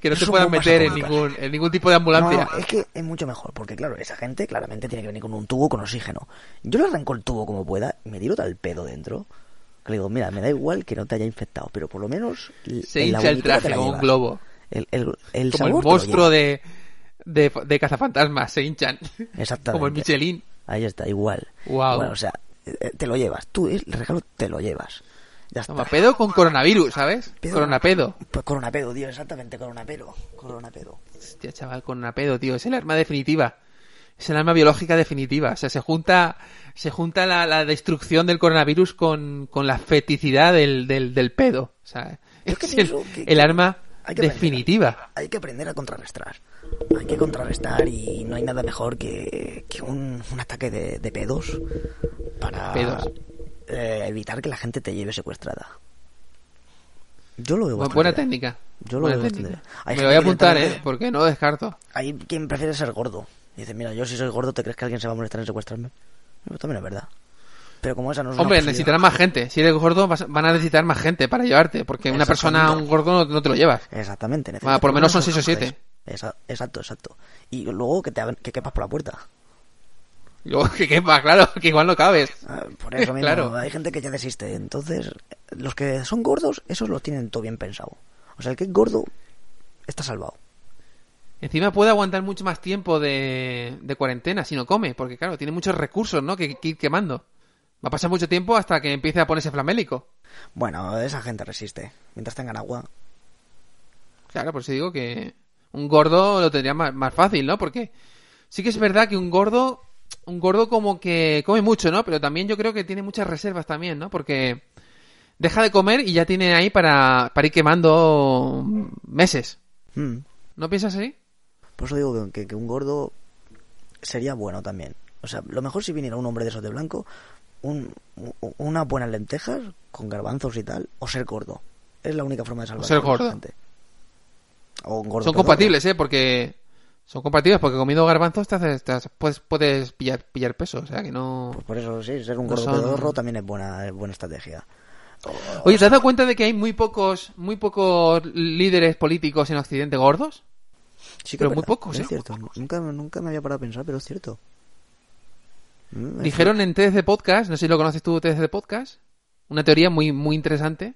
Que no Son puedan meter en ningún, en ningún tipo de ambulancia. No, es que es mucho mejor, porque claro, esa gente claramente tiene que venir con un tubo con oxígeno. Yo le arranco el tubo como pueda y me tiro tal pedo dentro. Que le digo, mira, me da igual que no te haya infectado, pero por lo menos... Se hincha el traje como un globo. El, el, el Como el sabor monstruo de, de, de cazafantasmas. Se hinchan. Exactamente. Como el Michelin. Ahí está, igual. Guau. Bueno, o sea, eh, te lo llevas. Tú el regalo te lo llevas. Ya está. Toma, pedo con coronavirus, ¿sabes? Pedo. Coronapedo. Pues coronapedo, tío, exactamente, coronapedo. Coronapedo. Hostia, chaval, coronapedo, tío. Es el arma definitiva. Es el arma biológica definitiva. O sea, se junta, se junta la, la destrucción del coronavirus con, con la feticidad del, del, del pedo. O sea, es el, pienso que- el arma hay que aprender. definitiva. Hay que aprender a contrarrestar. Hay que contrarrestar y no hay nada mejor que, que un, un ataque de, de pedos para Pedos. eh, evitar que la gente te lleve secuestrada. Yo lo veo bastante Buena bien. técnica. Yo lo veo técnica. Me voy a apuntar, ¿eh? Porque no descarto. Hay quien prefiere ser gordo. Dice, mira, yo si soy gordo, ¿te crees que alguien se va a molestar en secuestrarme? Pues también es verdad. Pero como esa no es una Hombre, posibilidad- necesitarán más gente. Si eres gordo, vas- van a necesitar más gente para llevarte. Porque una persona, un gordo, no, no te lo llevas. Exactamente. Por lo menos son personas seis o fuertes. siete. Esa- Exacto, exacto. Y luego que te que quepas por la puerta. Y luego que quepa, claro, que igual no cabes. Ah, Por eso mismo, Claro. hay gente que ya desiste. Entonces, los que son gordos, esos lo tienen todo bien pensado. O sea, el que es gordo está salvado. Encima puede aguantar mucho más tiempo de, de cuarentena si no come. Porque claro, tiene muchos recursos, ¿no? Que, que ir quemando. Va a pasar mucho tiempo hasta que empiece a ponerse flamélico. Bueno, esa gente resiste. Mientras tengan agua. Claro, por eso digo que un gordo lo tendría más, más fácil, ¿no? Porque sí que es verdad que un gordo, un gordo como que come mucho, ¿no? Pero también yo creo que tiene muchas reservas también, ¿no? Porque deja de comer y ya tiene ahí para, para ir quemando meses. Mm. ¿No piensas así? Por eso digo que, que un gordo sería bueno también. O sea, lo mejor si viniera un hombre de esos de blanco, un, unas buenas lentejas con garbanzos y tal, o ser gordo. Es la única forma de salvar ser a la gordo. gente. O un gordo Son pedorro. compatibles, ¿eh? Porque son compatibles porque comiendo garbanzos te haces, te haces- puedes, puedes pillar, pillar peso, o sea que no... Pues por eso sí, ser un No gordo son- pedorro también es buena, es buena estrategia. Oye, ¿te has dado cuenta de que hay muy pocos, muy pocos líderes políticos en Occidente gordos? Sí Pero es muy pocos, Es ¿eh? cierto, nunca, nunca me había parado a pensar, pero es cierto. Mm, Dijeron en TDC Podcast, no sé si lo conoces tú, TDC Podcast, una teoría muy, muy interesante.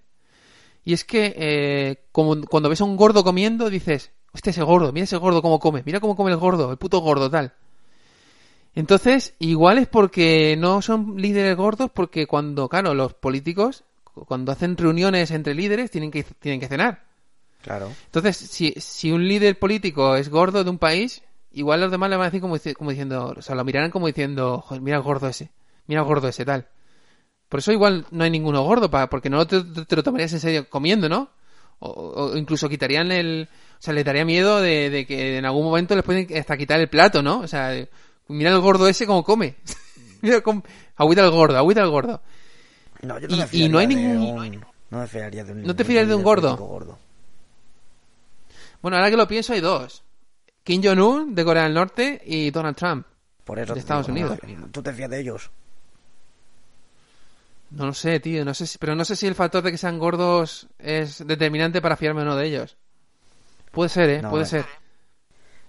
Y es que eh, como, cuando ves a un gordo comiendo, dices, hostia, ese gordo, mira ese gordo cómo come, mira cómo come el gordo, el puto gordo, tal. Entonces, igual es porque no son líderes gordos, porque cuando, claro, los políticos, cu- cuando hacen reuniones entre líderes, tienen que, tienen que cenar. Claro. Entonces, si, si un líder político es gordo de un país, igual los demás le van a decir como, dici- como diciendo, o sea, lo mirarán como diciendo, "Joder, mira el gordo ese, mira el gordo ese, tal. Por eso igual no hay ninguno gordo, pa- porque no te, te lo tomarías en serio comiendo, ¿no? O, o incluso quitarían el... O sea, les daría miedo de, de que en algún momento les pueden hasta quitar el plato, ¿no? O sea, mira el gordo ese como come. mira cómo... Agüita al gordo, agüita al gordo. No, yo no Y- me y no hay de ningún- un- No me fiaría de un... ¿No te fiarías de un gordo. Bueno, ahora que lo pienso hay dos. Kim Jong-un de Corea del Norte y Donald Trump. Por eso De Estados Unidos. no, ¿Tú te fías de ellos? No lo sé, tío, no sé si, pero no sé si el factor de que sean gordos es determinante para fiarme o no de ellos. Puede ser, eh, No, puede eh. ser.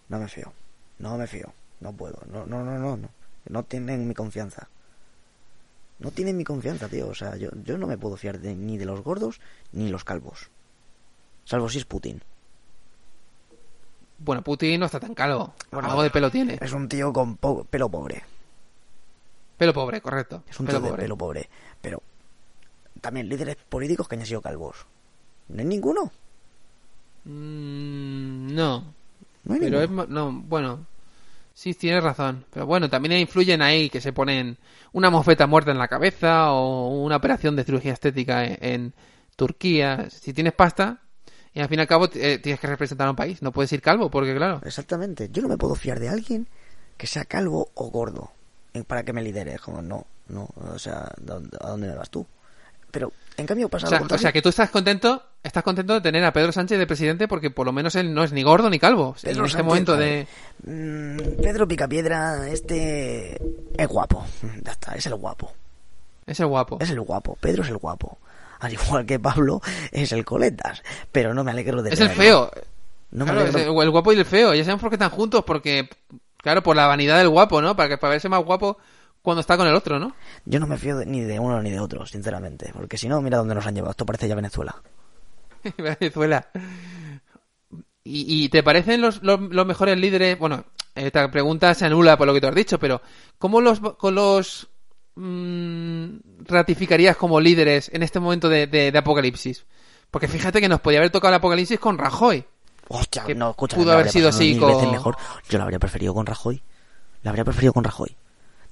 No me fío. No me fío. No puedo. No, no, no, no. No, no tienen mi confianza. No tienen mi confianza, tío. O sea, yo, yo no me puedo fiar de- ni de los gordos ni los calvos. Salvo si es Putin. Bueno, Putin no está tan calvo. Bueno, Algo de pelo tiene. Es un tío con po- pelo pobre. Pelo pobre, correcto. Es un pelo tío de pobre. pelo pobre. Pero también líderes políticos que hayan sido calvos. No hay ninguno. Mm, no. No hay Pero es, ninguno. mo- no, bueno. Sí, tienes razón. Pero bueno, también influyen ahí que se ponen una mofeta muerta en la cabeza o una operación de cirugía estética en, en Turquía. Si tienes pasta y al fin y al cabo eh, tienes que representar a un país. No puedes ir calvo porque, claro. Exactamente. Yo no me puedo fiar de alguien que sea calvo o gordo eh, para que me lidere. Como, no, no. O sea, ¿a dónde, me vas tú? Pero, en cambio, pasa O sea, algo o sea, que tú estás contento, estás contento de tener a Pedro Sánchez de presidente porque por lo menos él no es ni gordo ni calvo. en Pedro este Sánchez, momento de... mm, Pedro Picapiedra, este es guapo. Ya está, es el guapo. Es el guapo. Es el guapo. Pedro es el guapo. Al igual que Pablo es el coletas. Pero no me alegro de Es el feo. No me Claro, alegro. el, guapo y el feo. Ya saben por qué están juntos, porque, claro, por la vanidad del guapo, ¿no? Para, que, para verse más guapo cuando está con el otro, ¿no? Yo no me fío de- ni de uno ni de otro, sinceramente. Porque si no, mira dónde nos han llevado. Esto parece ya Venezuela. Venezuela. ¿Y, y te parecen los, los, los mejores líderes? Bueno, esta pregunta se anula por lo que tú has dicho, pero ¿cómo los, con los mm, ratificarías como líderes en este momento de, de- de apocalipsis? Porque fíjate que nos podía haber tocado el apocalipsis con Rajoy. Hostia, Que no, escucha. pudo haber sido así con- mejor. Yo lo habría preferido con Rajoy. Lo habría preferido con Rajoy.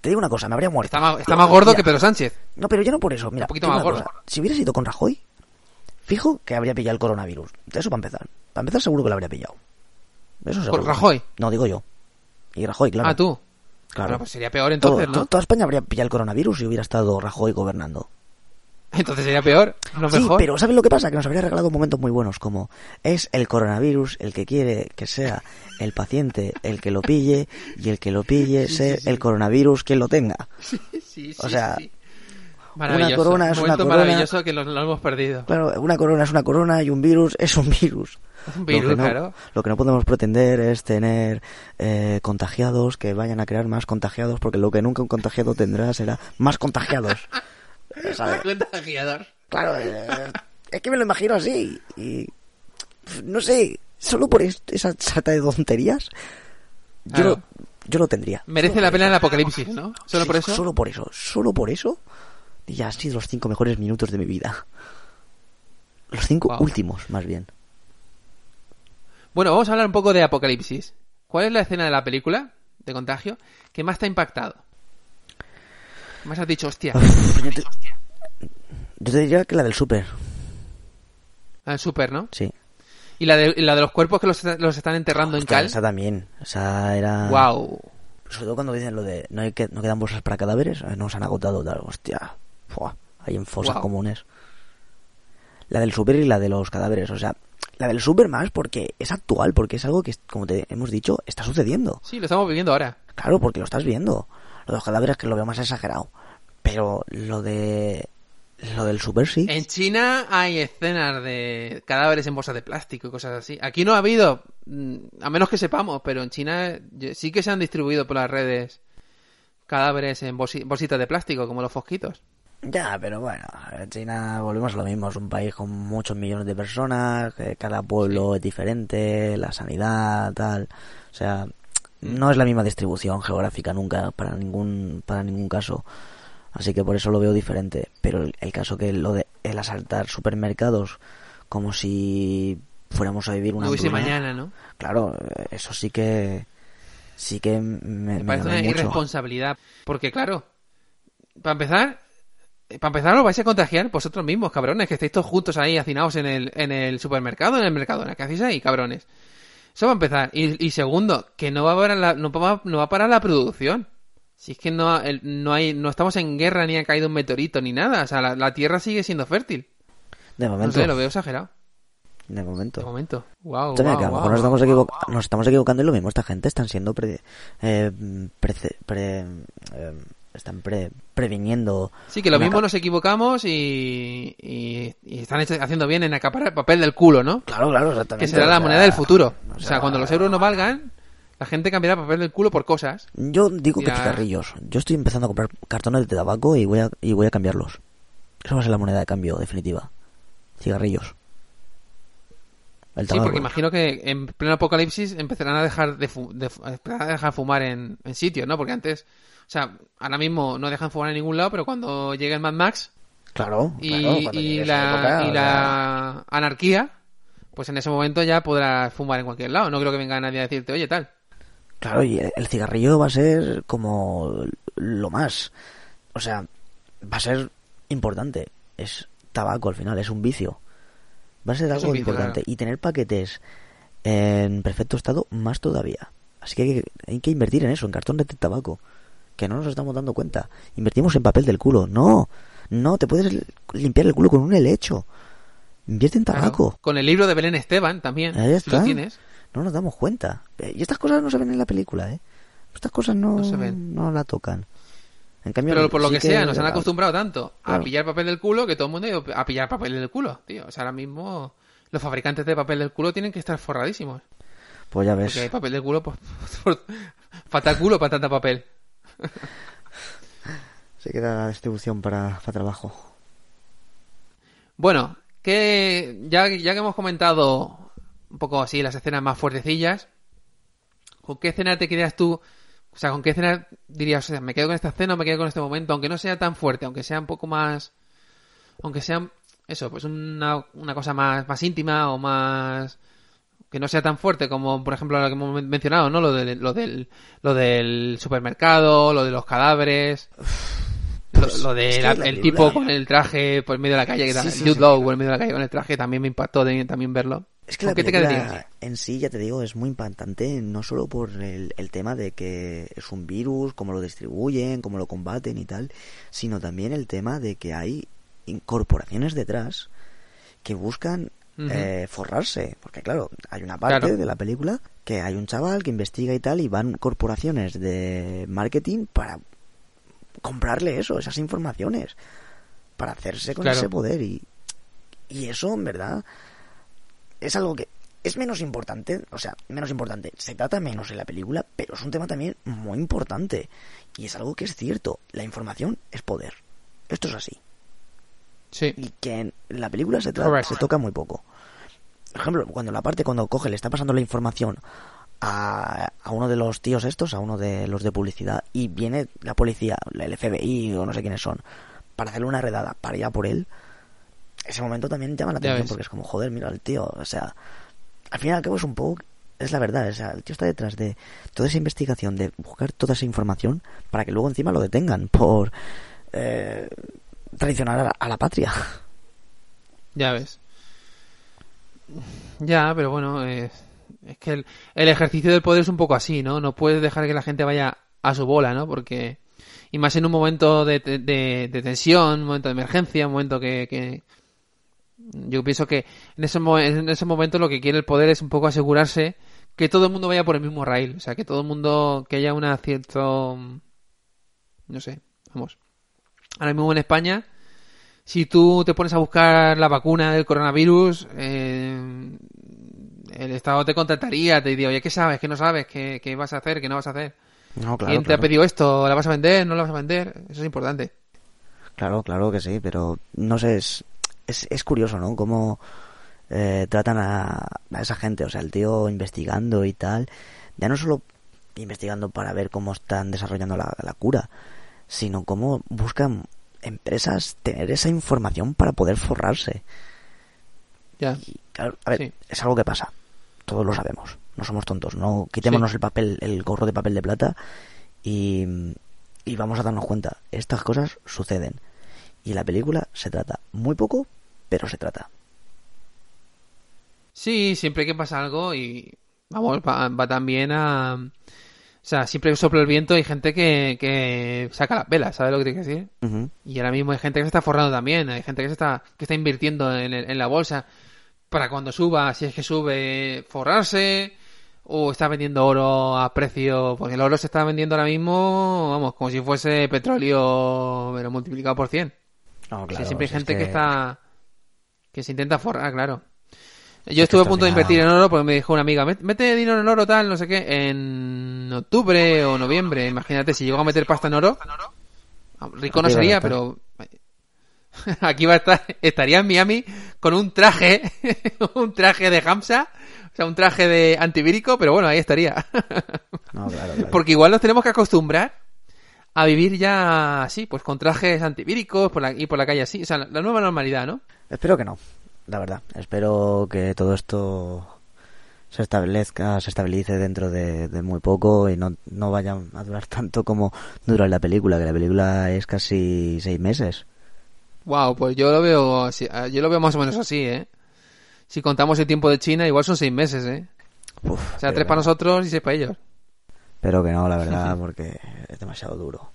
Te digo una cosa, me habría muerto. Está más, está más gordo Mira, que Pedro Sánchez. No, pero yo no por eso. Mira, Un poquito te digo más una gordo. cosa. Si hubiera sido con Rajoy, fijo que habría pillado el coronavirus. Eso para empezar. Para empezar seguro que lo habría pillado. Eso seguro. Rajoy? No, digo yo. Y Rajoy, claro. Ah, tú. Claro. Bueno, pues sería peor Todo- entonces, to- ¿no? Toda España habría pillado el coronavirus si hubiera estado Rajoy gobernando. Entonces sería peor, no Sí, mejor. pero ¿sabes lo que pasa? Que nos habría regalado momentos muy buenos, como es el coronavirus el que quiere que sea el paciente el que lo pille y el que lo pille sea el coronavirus quien lo tenga. Sí, sí, o sea, sí. Una corona es Un una corona. maravilloso que lo, lo hemos perdido. Claro, una corona es una corona y un virus es un virus. Un virus, lo que no, claro. Lo que no podemos pretender es tener eh, contagiados que vayan a crear más contagiados, porque lo que nunca un contagiado tendrá será más contagiados. ¿Sabes? Contagiador. Claro, eh, es que me lo imagino así. Y no sé, solo por es- esa sarta de tonterías, yo, lo, yo lo tendría. Merece Solo la pena el eso. apocalipsis, ¿no? Solo Sí, por eso. Solo por eso, solo por eso. Y ya han sido los cinco mejores minutos de mi vida. Los cinco Wow. últimos, más bien. Bueno, vamos a hablar un poco de apocalipsis. ¿Cuál es la escena de la película de contagio que más te ha impactado? Más has dicho, hostia, Uf, yo, te, yo te diría que la del súper, el super, ¿no? sí. Y la de, la de los cuerpos que los, los están enterrando en Hostia, cal. esa también. Esa era... Wow. Sobre todo cuando dicen lo de no, hay que, no quedan bolsas para cadáveres, no se han agotado tal. Hostia, Hay en fosas comunes. La del super y la de los cadáveres, o sea, la del super más porque es actual, porque es algo que, como te hemos dicho, está sucediendo. Sí, lo estamos viviendo ahora. Claro, porque lo estás viendo. Lo de los cadáveres que lo veo más exagerado. Pero lo de... Lo del super sí. En China hay escenas de cadáveres en bolsas de plástico y cosas así. Aquí no ha habido, mm, a menos que sepamos, pero en China eh, sí que se han distribuido por las redes cadáveres en bolsi- bolsitas de plástico, como los fosquitos. Ya, pero bueno, en China volvemos a lo mismo, es un país con muchos millones de personas, cada pueblo es diferente, la sanidad, tal, o sea, no es la misma distribución geográfica nunca para ningún para ningún caso, así que por eso lo veo diferente, pero el, el caso que lo de el asaltar supermercados como si fuéramos a vivir una hubiese mañana, ¿no? claro, eso sí que sí que me, Me me parece una mucho. irresponsabilidad. Porque, claro, para empezar, para empezar, os vais a contagiar vosotros mismos, cabrones, que estáis todos juntos ahí hacinados en el, en el supermercado, en el Mercadona. ¿Qué hacéis ahí, cabrones? Eso va a empezar. Y, y segundo, que no va a parar la, no, va, no va a parar la producción. Si es que no, el- no hay, no estamos en guerra ni ha caído un meteorito ni nada. O sea, la, la tierra sigue siendo fértil. De No momento. sé, lo veo exagerado. De momento. De momento. Wow, Esto, mira, que a lo mejor nos, estamos equivo- nos estamos equivocando y lo mismo. Esta gente están siendo. Pre, eh, pre- eh, están pre- previniendo. Sí, que lo mismo nos equivocamos y, y, y están hecho- haciendo bien en acaparar el papel del culo, ¿no? Claro, claro, exactamente. Que será o la sea, moneda del futuro. o O sea, sea, cuando los euros no valgan, la gente cambiará papel del culo por cosas. Yo digo que cigarrillos. Yo estoy empezando a comprar cartones de tabaco y voy a, y voy a cambiarlos. Eso va a ser la moneda de cambio definitiva. Cigarrillos. El Sí, porque imagino que en pleno apocalipsis empezarán a dejar de, de a dejar fumar en, en sitios, ¿no? Porque antes, o sea, ahora mismo no dejan fumar en ningún lado, pero cuando llegue el Mad Max Claro, y, claro, la, época, y o la anarquía, pues en ese momento ya podrás fumar en cualquier lado. No creo que venga nadie a decirte, oye, tal. Claro, y el cigarrillo va a ser como lo más. O sea, va a ser importante. Es tabaco al final, es un vicio. Va a ser algo vicio, importante. claro. Y tener paquetes en perfecto estado, más todavía. Así que hay, que hay que invertir en eso, en cartón de tabaco. Que no nos estamos dando cuenta. Invertimos en papel del culo. No, no, te puedes limpiar el culo con un helecho. Invierte en tabaco. Claro. Con el libro de Belén Esteban también, Ahí lo tienes. No nos damos cuenta. Eh, Y estas cosas no se ven en la película, ¿eh? Estas cosas no, No se ven. no la tocan. En cambio, Pero por lo sí que sea, nos han acostumbrado tanto a pillar papel del culo que todo el mundo ha ido a pillar papel del culo, tío. O sea, ahora mismo los fabricantes de papel del culo tienen que estar forradísimos. Pues ya ves. Porque papel del culo, pues, falta culo para tanta papel. Se queda la distribución para, para trabajo. Bueno, que ya, ya que hemos comentado un poco así las escenas más fuertecillas, ¿con qué escena te quedas tú? O sea, ¿con qué escena dirías, o sea, me quedo con esta escena o me quedo con este momento? Aunque no sea tan fuerte, aunque sea un poco más... Aunque sea, eso, pues una, una cosa más, más íntima o más... Que no sea tan fuerte como, por ejemplo, lo que hemos men- mencionado, ¿no? Lo, de, lo, del, lo del supermercado, lo de los cadáveres... Lo, lo de es que la- la el tipo con el traje por medio de la calle, que Sí, tal- sí, Jude sí. Law por medio de la calle con el traje también me impactó de- también verlo. Es que ¿Con la película en sí, ya te digo, es muy impactante, no solo por el, el tema de que es un virus, cómo lo distribuyen, cómo lo combaten y tal, sino también el tema de que hay corporaciones detrás que buscan Eh, forrarse. Porque claro, hay una parte Claro. de la película que hay un chaval que investiga y tal y van corporaciones de marketing para comprarle eso, esas informaciones, para hacerse con Claro. ese poder y, y eso en verdad es algo que es menos importante, o sea, menos importante, se trata menos en la película, pero es un tema también muy importante y es algo que es cierto, la información es poder. Esto es así Sí. y que en la película se, se toca muy poco. Por ejemplo, cuando la parte cuando coge le está pasando la información a, a uno de los tíos estos, a uno de los de publicidad, y viene la policía, el FBI o no sé quiénes son, para hacerle una redada, para ir a por él, ese momento también llama la atención porque es como, joder, mira el tío, o sea, al fin y al cabo es un poco, es la verdad, o sea, el tío está detrás de toda esa investigación, de buscar toda esa información para que luego encima lo detengan por eh, traicionar a la, a la patria. Ya ves. Ya, pero bueno, eh, es que el, el ejercicio del poder es un poco así, ¿no? No puedes dejar que la gente vaya a su bola, ¿no? Porque... Y más en un momento de, de, de- tensión, un momento de emergencia, un momento que... Yo pienso que en ese, en ese momento lo que quiere el poder es un poco asegurarse que todo el mundo vaya por el mismo rail. O sea, que todo el mundo... Que haya una cierto... No sé, vamos. Ahora mismo en España si tú te pones a buscar la vacuna del coronavirus, eh, el Estado te contactaría, te diría, oye, ¿qué sabes? ¿Qué no sabes? ¿Qué, qué vas a hacer? ¿Qué no vas a hacer? No, ¿Quién te ha pedido esto? ¿La vas a vender? ¿No la vas a vender? Eso es importante. Claro, claro que sí, pero no sé, es, es, es curioso, ¿no? Cómo eh, tratan a, a esa gente, o sea, el tío investigando y tal, ya no solo investigando para ver cómo están desarrollando la, la cura, sino cómo buscan empresas tener esa información para poder forrarse. Ya. Y claro, a ver, Sí. es algo que pasa, todos lo sabemos, no somos tontos, no quitémonos Sí. el papel, el gorro de papel de plata y, y vamos a darnos cuenta, estas cosas suceden. Y la película se trata muy poco, pero se trata. Sí, siempre que pasa algo y vamos, va, va también a... O sea, siempre que sopla el viento hay gente que, que saca las velas, ¿sabes lo que te quiero decir? Y ahora mismo hay gente que se está forrando también, hay gente que se está, que está invirtiendo en, el- en la bolsa para cuando suba, si es que sube, forrarse, o está vendiendo oro a precio, porque el oro se está vendiendo ahora mismo, vamos, como si fuese petróleo, pero multiplicado por 100. No, O sea, claro, siempre hay gente que... que está, que se intenta forrar, claro. Yo que estuve a punto de invertir en oro porque me dijo una amiga, "Met- mete dinero en oro tal, no sé qué, en octubre o noviembre. Imagínate, si llego a meter pasta en oro, rico no sería, pero aquí va a estar, estaría en Miami con un traje, un traje de Hamsa, o sea, un traje de antivírico, pero bueno, ahí estaría. No, claro, claro. Porque igual nos tenemos que acostumbrar a vivir ya así, pues con trajes antivíricos por la, y por la calle así, o sea, la, la nueva normalidad, ¿no? Espero que no, la verdad. Espero que todo esto se establezca, se estabilice dentro de, de muy poco y no, no vaya a durar tanto como dura la película, que la película es casi seis meses. Wow, pues yo lo veo así, ah, yo lo veo más o menos así, ¿eh? Si contamos el tiempo de China, igual son seis meses, ¿eh? Uf, O sea, tres para no. nosotros y seis para ellos. Espero que no, la verdad, porque es demasiado duro.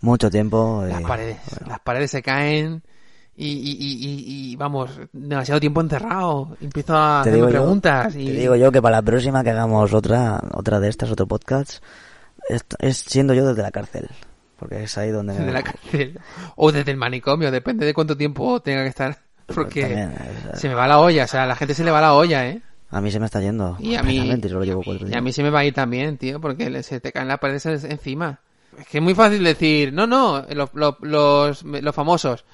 Mucho tiempo. Las y, paredes, bueno, las paredes se caen y, y, y, y- vamos, demasiado tiempo encerrado. Empiezo a yo, preguntas y te digo yo que para la próxima que hagamos otra otra de estas, otro podcast, es, es siendo yo desde la cárcel. Porque es ahí donde... de la cárcel o desde el manicomio, depende de cuánto tiempo tenga que estar. Porque También, es- se me va la olla, o sea, a la gente se le va la olla, ¿eh? A mí se me está yendo. Y a mí, completamente, solo llevo cuatro y a días. mí se me va a ir también, tío, porque se te caen las paredes encima. Es que es muy fácil decir, no, no, los, los, los, los famosos,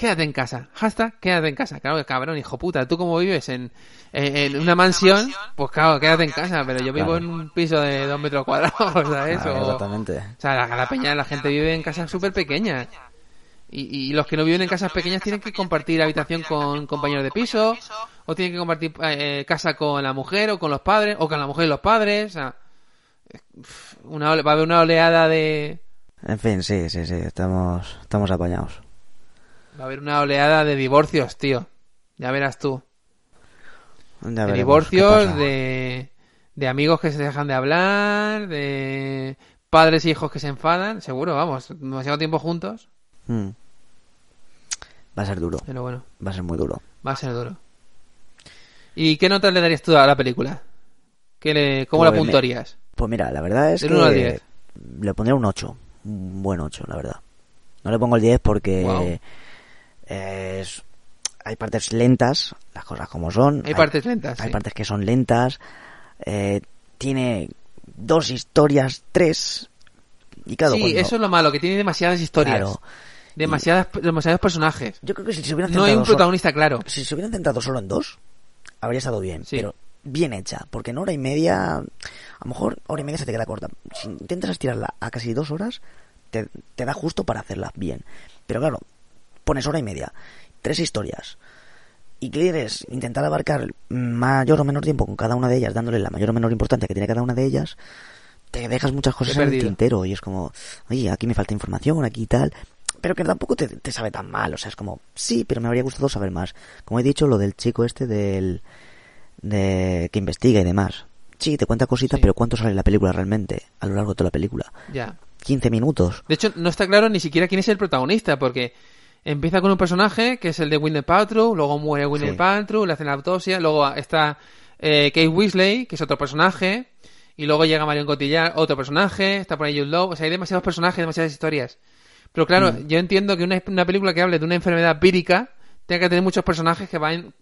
quédate en casa. Hashtag, quédate en casa. Claro, cabrón, hijo puta, tú como vives en, en, en una mansión, pues claro, quédate en casa, pero yo vivo Claro. en un piso de dos metros cuadrados, ¿sabes? Ah, O- exactamente. o sea, la, la peña, la gente vive en casas súper pequeñas. Y, y los que no viven en casas pequeñas tienen que compartir habitación con compañeros de piso, o tienen que compartir eh, casa con la mujer, o con los padres, o con la mujer y los padres. O sea, una, va a haber una oleada de. En fin, sí, sí, sí, estamos, estamos apañados. Va a haber una oleada de divorcios, tío. Ya verás tú. Ya de divorcios, de, de amigos que se dejan de hablar, de padres e hijos que se enfadan. Seguro, vamos, demasiado tiempo juntos. Mm. Va a ser duro, Pero bueno. va a ser muy duro. Va a ser duro. ¿Y qué notas le darías tú a la película? ¿Qué le, ¿Cómo la Pues me- puntuarías? Pues mira, la verdad es que al le pondría un 8, un buen 8, la verdad. No le pongo el 10 porque Es- hay partes lentas, las cosas como son. Hay partes lentas, Hay sí. partes que son lentas. eh, tiene dos historias, tres. Y claro, sí, cuando- eso es lo malo, que tiene demasiadas historias. Claro. Demasiadas, demasiados personajes. Yo creo que si se hubieran No hay un solo- protagonista claro. si se hubieran centrado solo en dos, habría estado bien. Sí. Pero bien hecha, porque en hora y media, a lo mejor hora y media se te queda corta. Si intentas estirarla a casi dos horas, te, te da justo para hacerla bien. Pero claro, pones hora y media, tres historias, y quieres intentar abarcar mayor o menor tiempo con cada una de ellas, dándole la mayor o menor importancia que tiene cada una de ellas, te dejas muchas cosas en el tintero y es como, oye, aquí me falta información, aquí tal, pero que tampoco te, te sabe tan mal, o sea, es como, sí, pero me habría gustado saber más. Como he dicho, lo del chico este del de que investiga y demás. Sí, te cuenta cositas, Sí. pero ¿cuánto sale la película realmente a lo largo de toda la película? Ya. 15 minutos. De hecho, no está claro ni siquiera quién es el protagonista, porque empieza con un personaje que es el de Winnie Paltrow, luego muere Winnie Sí. Paltrow, le hacen la autopsia, luego está eh, Kate Weasley, que es otro personaje, y luego llega Marion Cotillard, otro personaje, está por ahí Jude Law, o sea, hay demasiados personajes, demasiadas historias. Pero claro, Mm. yo entiendo que una, una película que hable de una enfermedad vírica tenga que tener muchos personajes que vayan...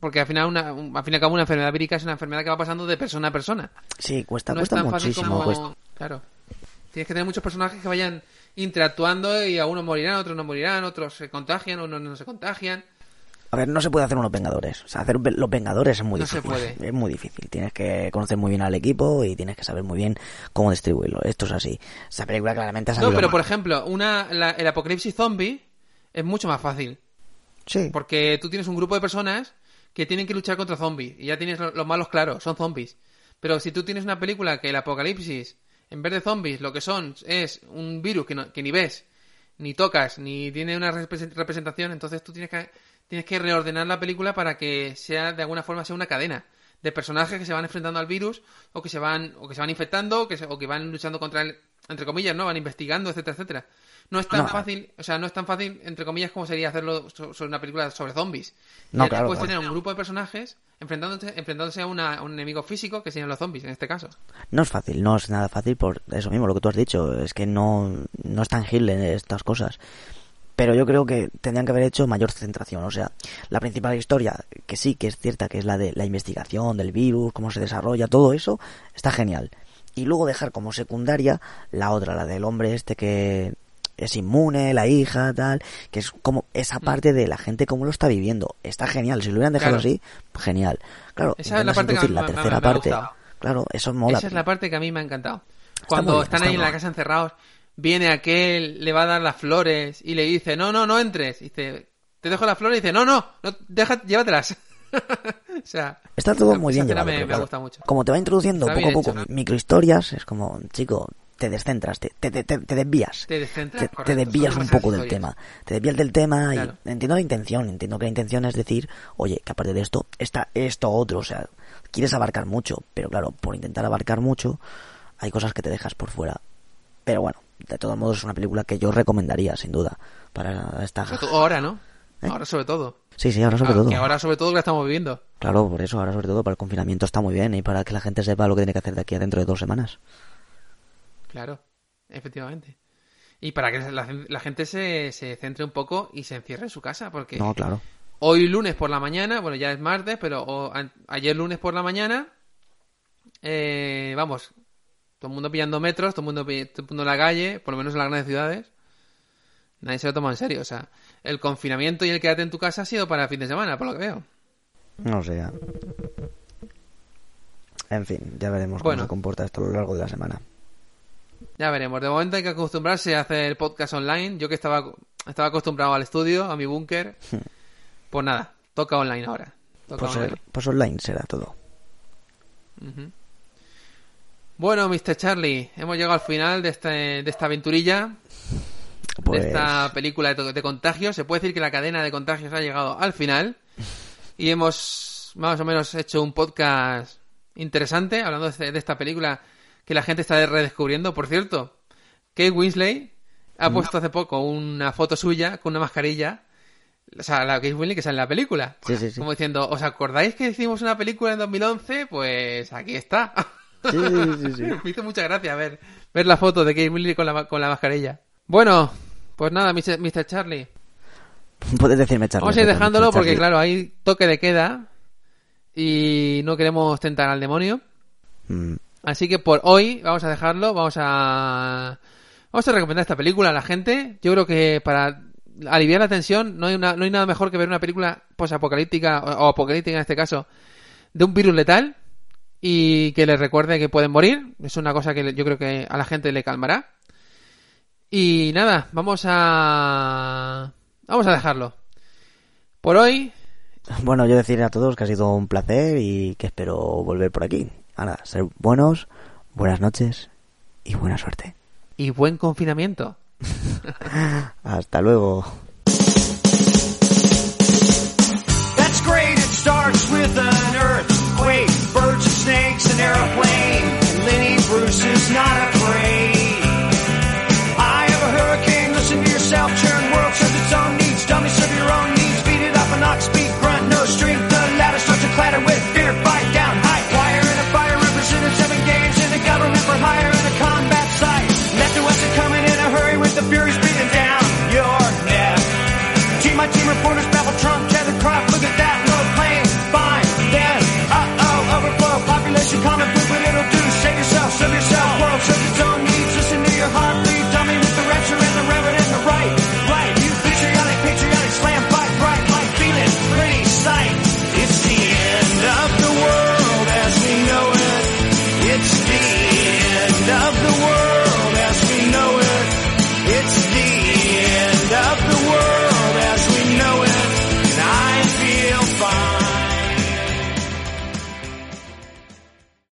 Porque al final, una, un- al fin y al cabo, una enfermedad vírica es una enfermedad que va pasando de persona a persona Sí, cuesta, no es cuesta tan fácil muchísimo. como... cuesta- Claro. Tienes que tener muchos personajes que vayan interactuando y algunos morirán, otros no morirán, otros se contagian, unos no se contagian. A ver, no se puede hacer unos Vengadores. O sea, hacer los Vengadores es muy No se difícil. puede. Es muy difícil. Tienes que conocer muy bien al equipo y tienes que saber muy bien cómo distribuirlo. Esto es así. Esa película claramente ha No, pero mal. por ejemplo, una, la- el apocalipsis zombie es mucho más fácil. Sí. Porque tú tienes un grupo de personas que tienen que luchar contra zombies. Y ya tienes lo- los malos claros, son zombies. Pero si tú tienes una película que el apocalipsis, en vez de zombies, lo que son es un virus que, no- que ni ves, ni tocas, ni tiene una repre- representación, entonces tú tienes que, tienes que reordenar la película para que sea, de alguna forma, sea una cadena de personajes que se van enfrentando al virus o que se van, o que se van infectando o que, se- o que van luchando contra él, entre comillas, ¿no? Van investigando, etcétera, etcétera. No es tan No. fácil, o sea, no es tan fácil, entre comillas, como sería hacerlo so- sobre una película sobre zombies. No, claro, Puedes claro. tener un grupo de personajes enfrentándose, enfrentándose a, una- a un enemigo físico, que serían los zombies, en este caso. No es fácil, no es nada fácil por eso mismo, lo que tú has dicho. Es que no, no es tangible estas cosas. Pero yo creo que tendrían que haber hecho mayor centración. O sea, la principal historia, que sí, que es cierta, que es la de la investigación del virus, cómo se desarrolla, todo eso, está genial. Y luego dejar como secundaria la otra, la del hombre este que es inmune, la hija, tal, que es como esa parte de la gente cómo lo está viviendo. Está genial. Si lo hubieran dejado Claro. así, genial. Claro, Esa es la parte que introducir la me- me- tercera me ha parte. gustado. Claro, eso mola. Esa es la parte que a mí me ha encantado. Cuando están está ahí en la casa encerrados, viene aquel, le va a dar las flores y le dice, no, no, no entres. Y dice, te dejo las flores y dice, no, no, no deja, llévatelas. o sea, Está todo muy bien llevado. me, gusta mucho. Como te va introduciendo Está poco a poco hecho. microhistorias, es como, chico, te descentras, te, te, te, te- desvías. Te descentras, correcto, desvías un poco del tema. Te desvías del tema Claro. y entiendo la intención. Entiendo que la intención es decir, oye, que aparte de esto, está esto otro. O sea, quieres abarcar mucho, pero claro, por intentar abarcar mucho, hay cosas que te dejas por fuera. Pero bueno, de todos modos es una película que yo recomendaría, sin duda, para esta... Ahora, ¿no? ¿Eh? Ahora sobre todo. Sí, sí, ahora sobre Ah, todo. Que ahora sobre todo que la estamos viviendo. Claro, por eso, ahora sobre todo para el confinamiento está muy bien y para que la gente sepa lo que tiene que hacer de aquí a dentro de dos semanas. Claro, efectivamente. Y para que la, la gente se, se centre un poco y se encierre en su casa, porque No, claro. hoy lunes por la mañana, bueno, ya es martes, pero o- ayer lunes por la mañana, eh, vamos, todo el mundo pillando metros, todo el mundo, todo el mundo en la calle, por lo menos en las grandes ciudades. Nadie se lo toma en serio, o sea, el confinamiento y el quédate en tu casa ha sido para el fin de semana, por lo que veo. No sé. ya. En fin, ya veremos Bueno. cómo se comporta esto a lo largo de la semana. Ya veremos. De momento hay que acostumbrarse a hacer podcast online. Yo que estaba, estaba acostumbrado al estudio, a mi búnker. Pues nada, toca online ahora. Toca Pues, online. pues online será todo. Bueno, Mr. Charlie, hemos llegado al final de, este, de esta aventurilla, Pues de esta película de, de contagios. Se puede decir que la cadena de contagios ha llegado al final. Y hemos más o menos hecho un podcast interesante hablando de, este- de esta película que la gente está redescubriendo. Por cierto, Kate Winslet ha puesto hace poco una foto suya con una mascarilla. O sea, la Kate Winslet que sale en la película. Sí, sí, sí. Como diciendo, ¿os acordáis que hicimos una película en 2011? Pues aquí está. Sí, sí, sí. Me hizo mucha gracia ver, ver la foto de Kate Winslet con la, con la mascarilla. Bueno, pues nada, Mr. Mr. Charlie. Puedes decirme Charlie. Vamos a ir dejándolo Charlie. porque, claro, hay toque de queda y no queremos tentar al demonio. Mm, Así que por hoy vamos a dejarlo. Vamos a. Vamos a recomendar esta película a la gente. Yo creo que para aliviar la tensión no hay, una, no hay nada mejor que ver una película posapocalíptica o, o apocalíptica en este caso de un virus letal y que les recuerde que pueden morir. Es una cosa que yo creo que a la gente le calmará. Y nada, vamos a. Vamos a dejarlo. Por hoy, Bueno, yo decir a todos que ha sido un placer y que espero volver por aquí nada, ser buenos, buenas noches y buena suerte. Y buen confinamiento. Hasta luego. That's great. It starts with an earthquake, birds and snakes, an airplane. Lenny Bruce is not a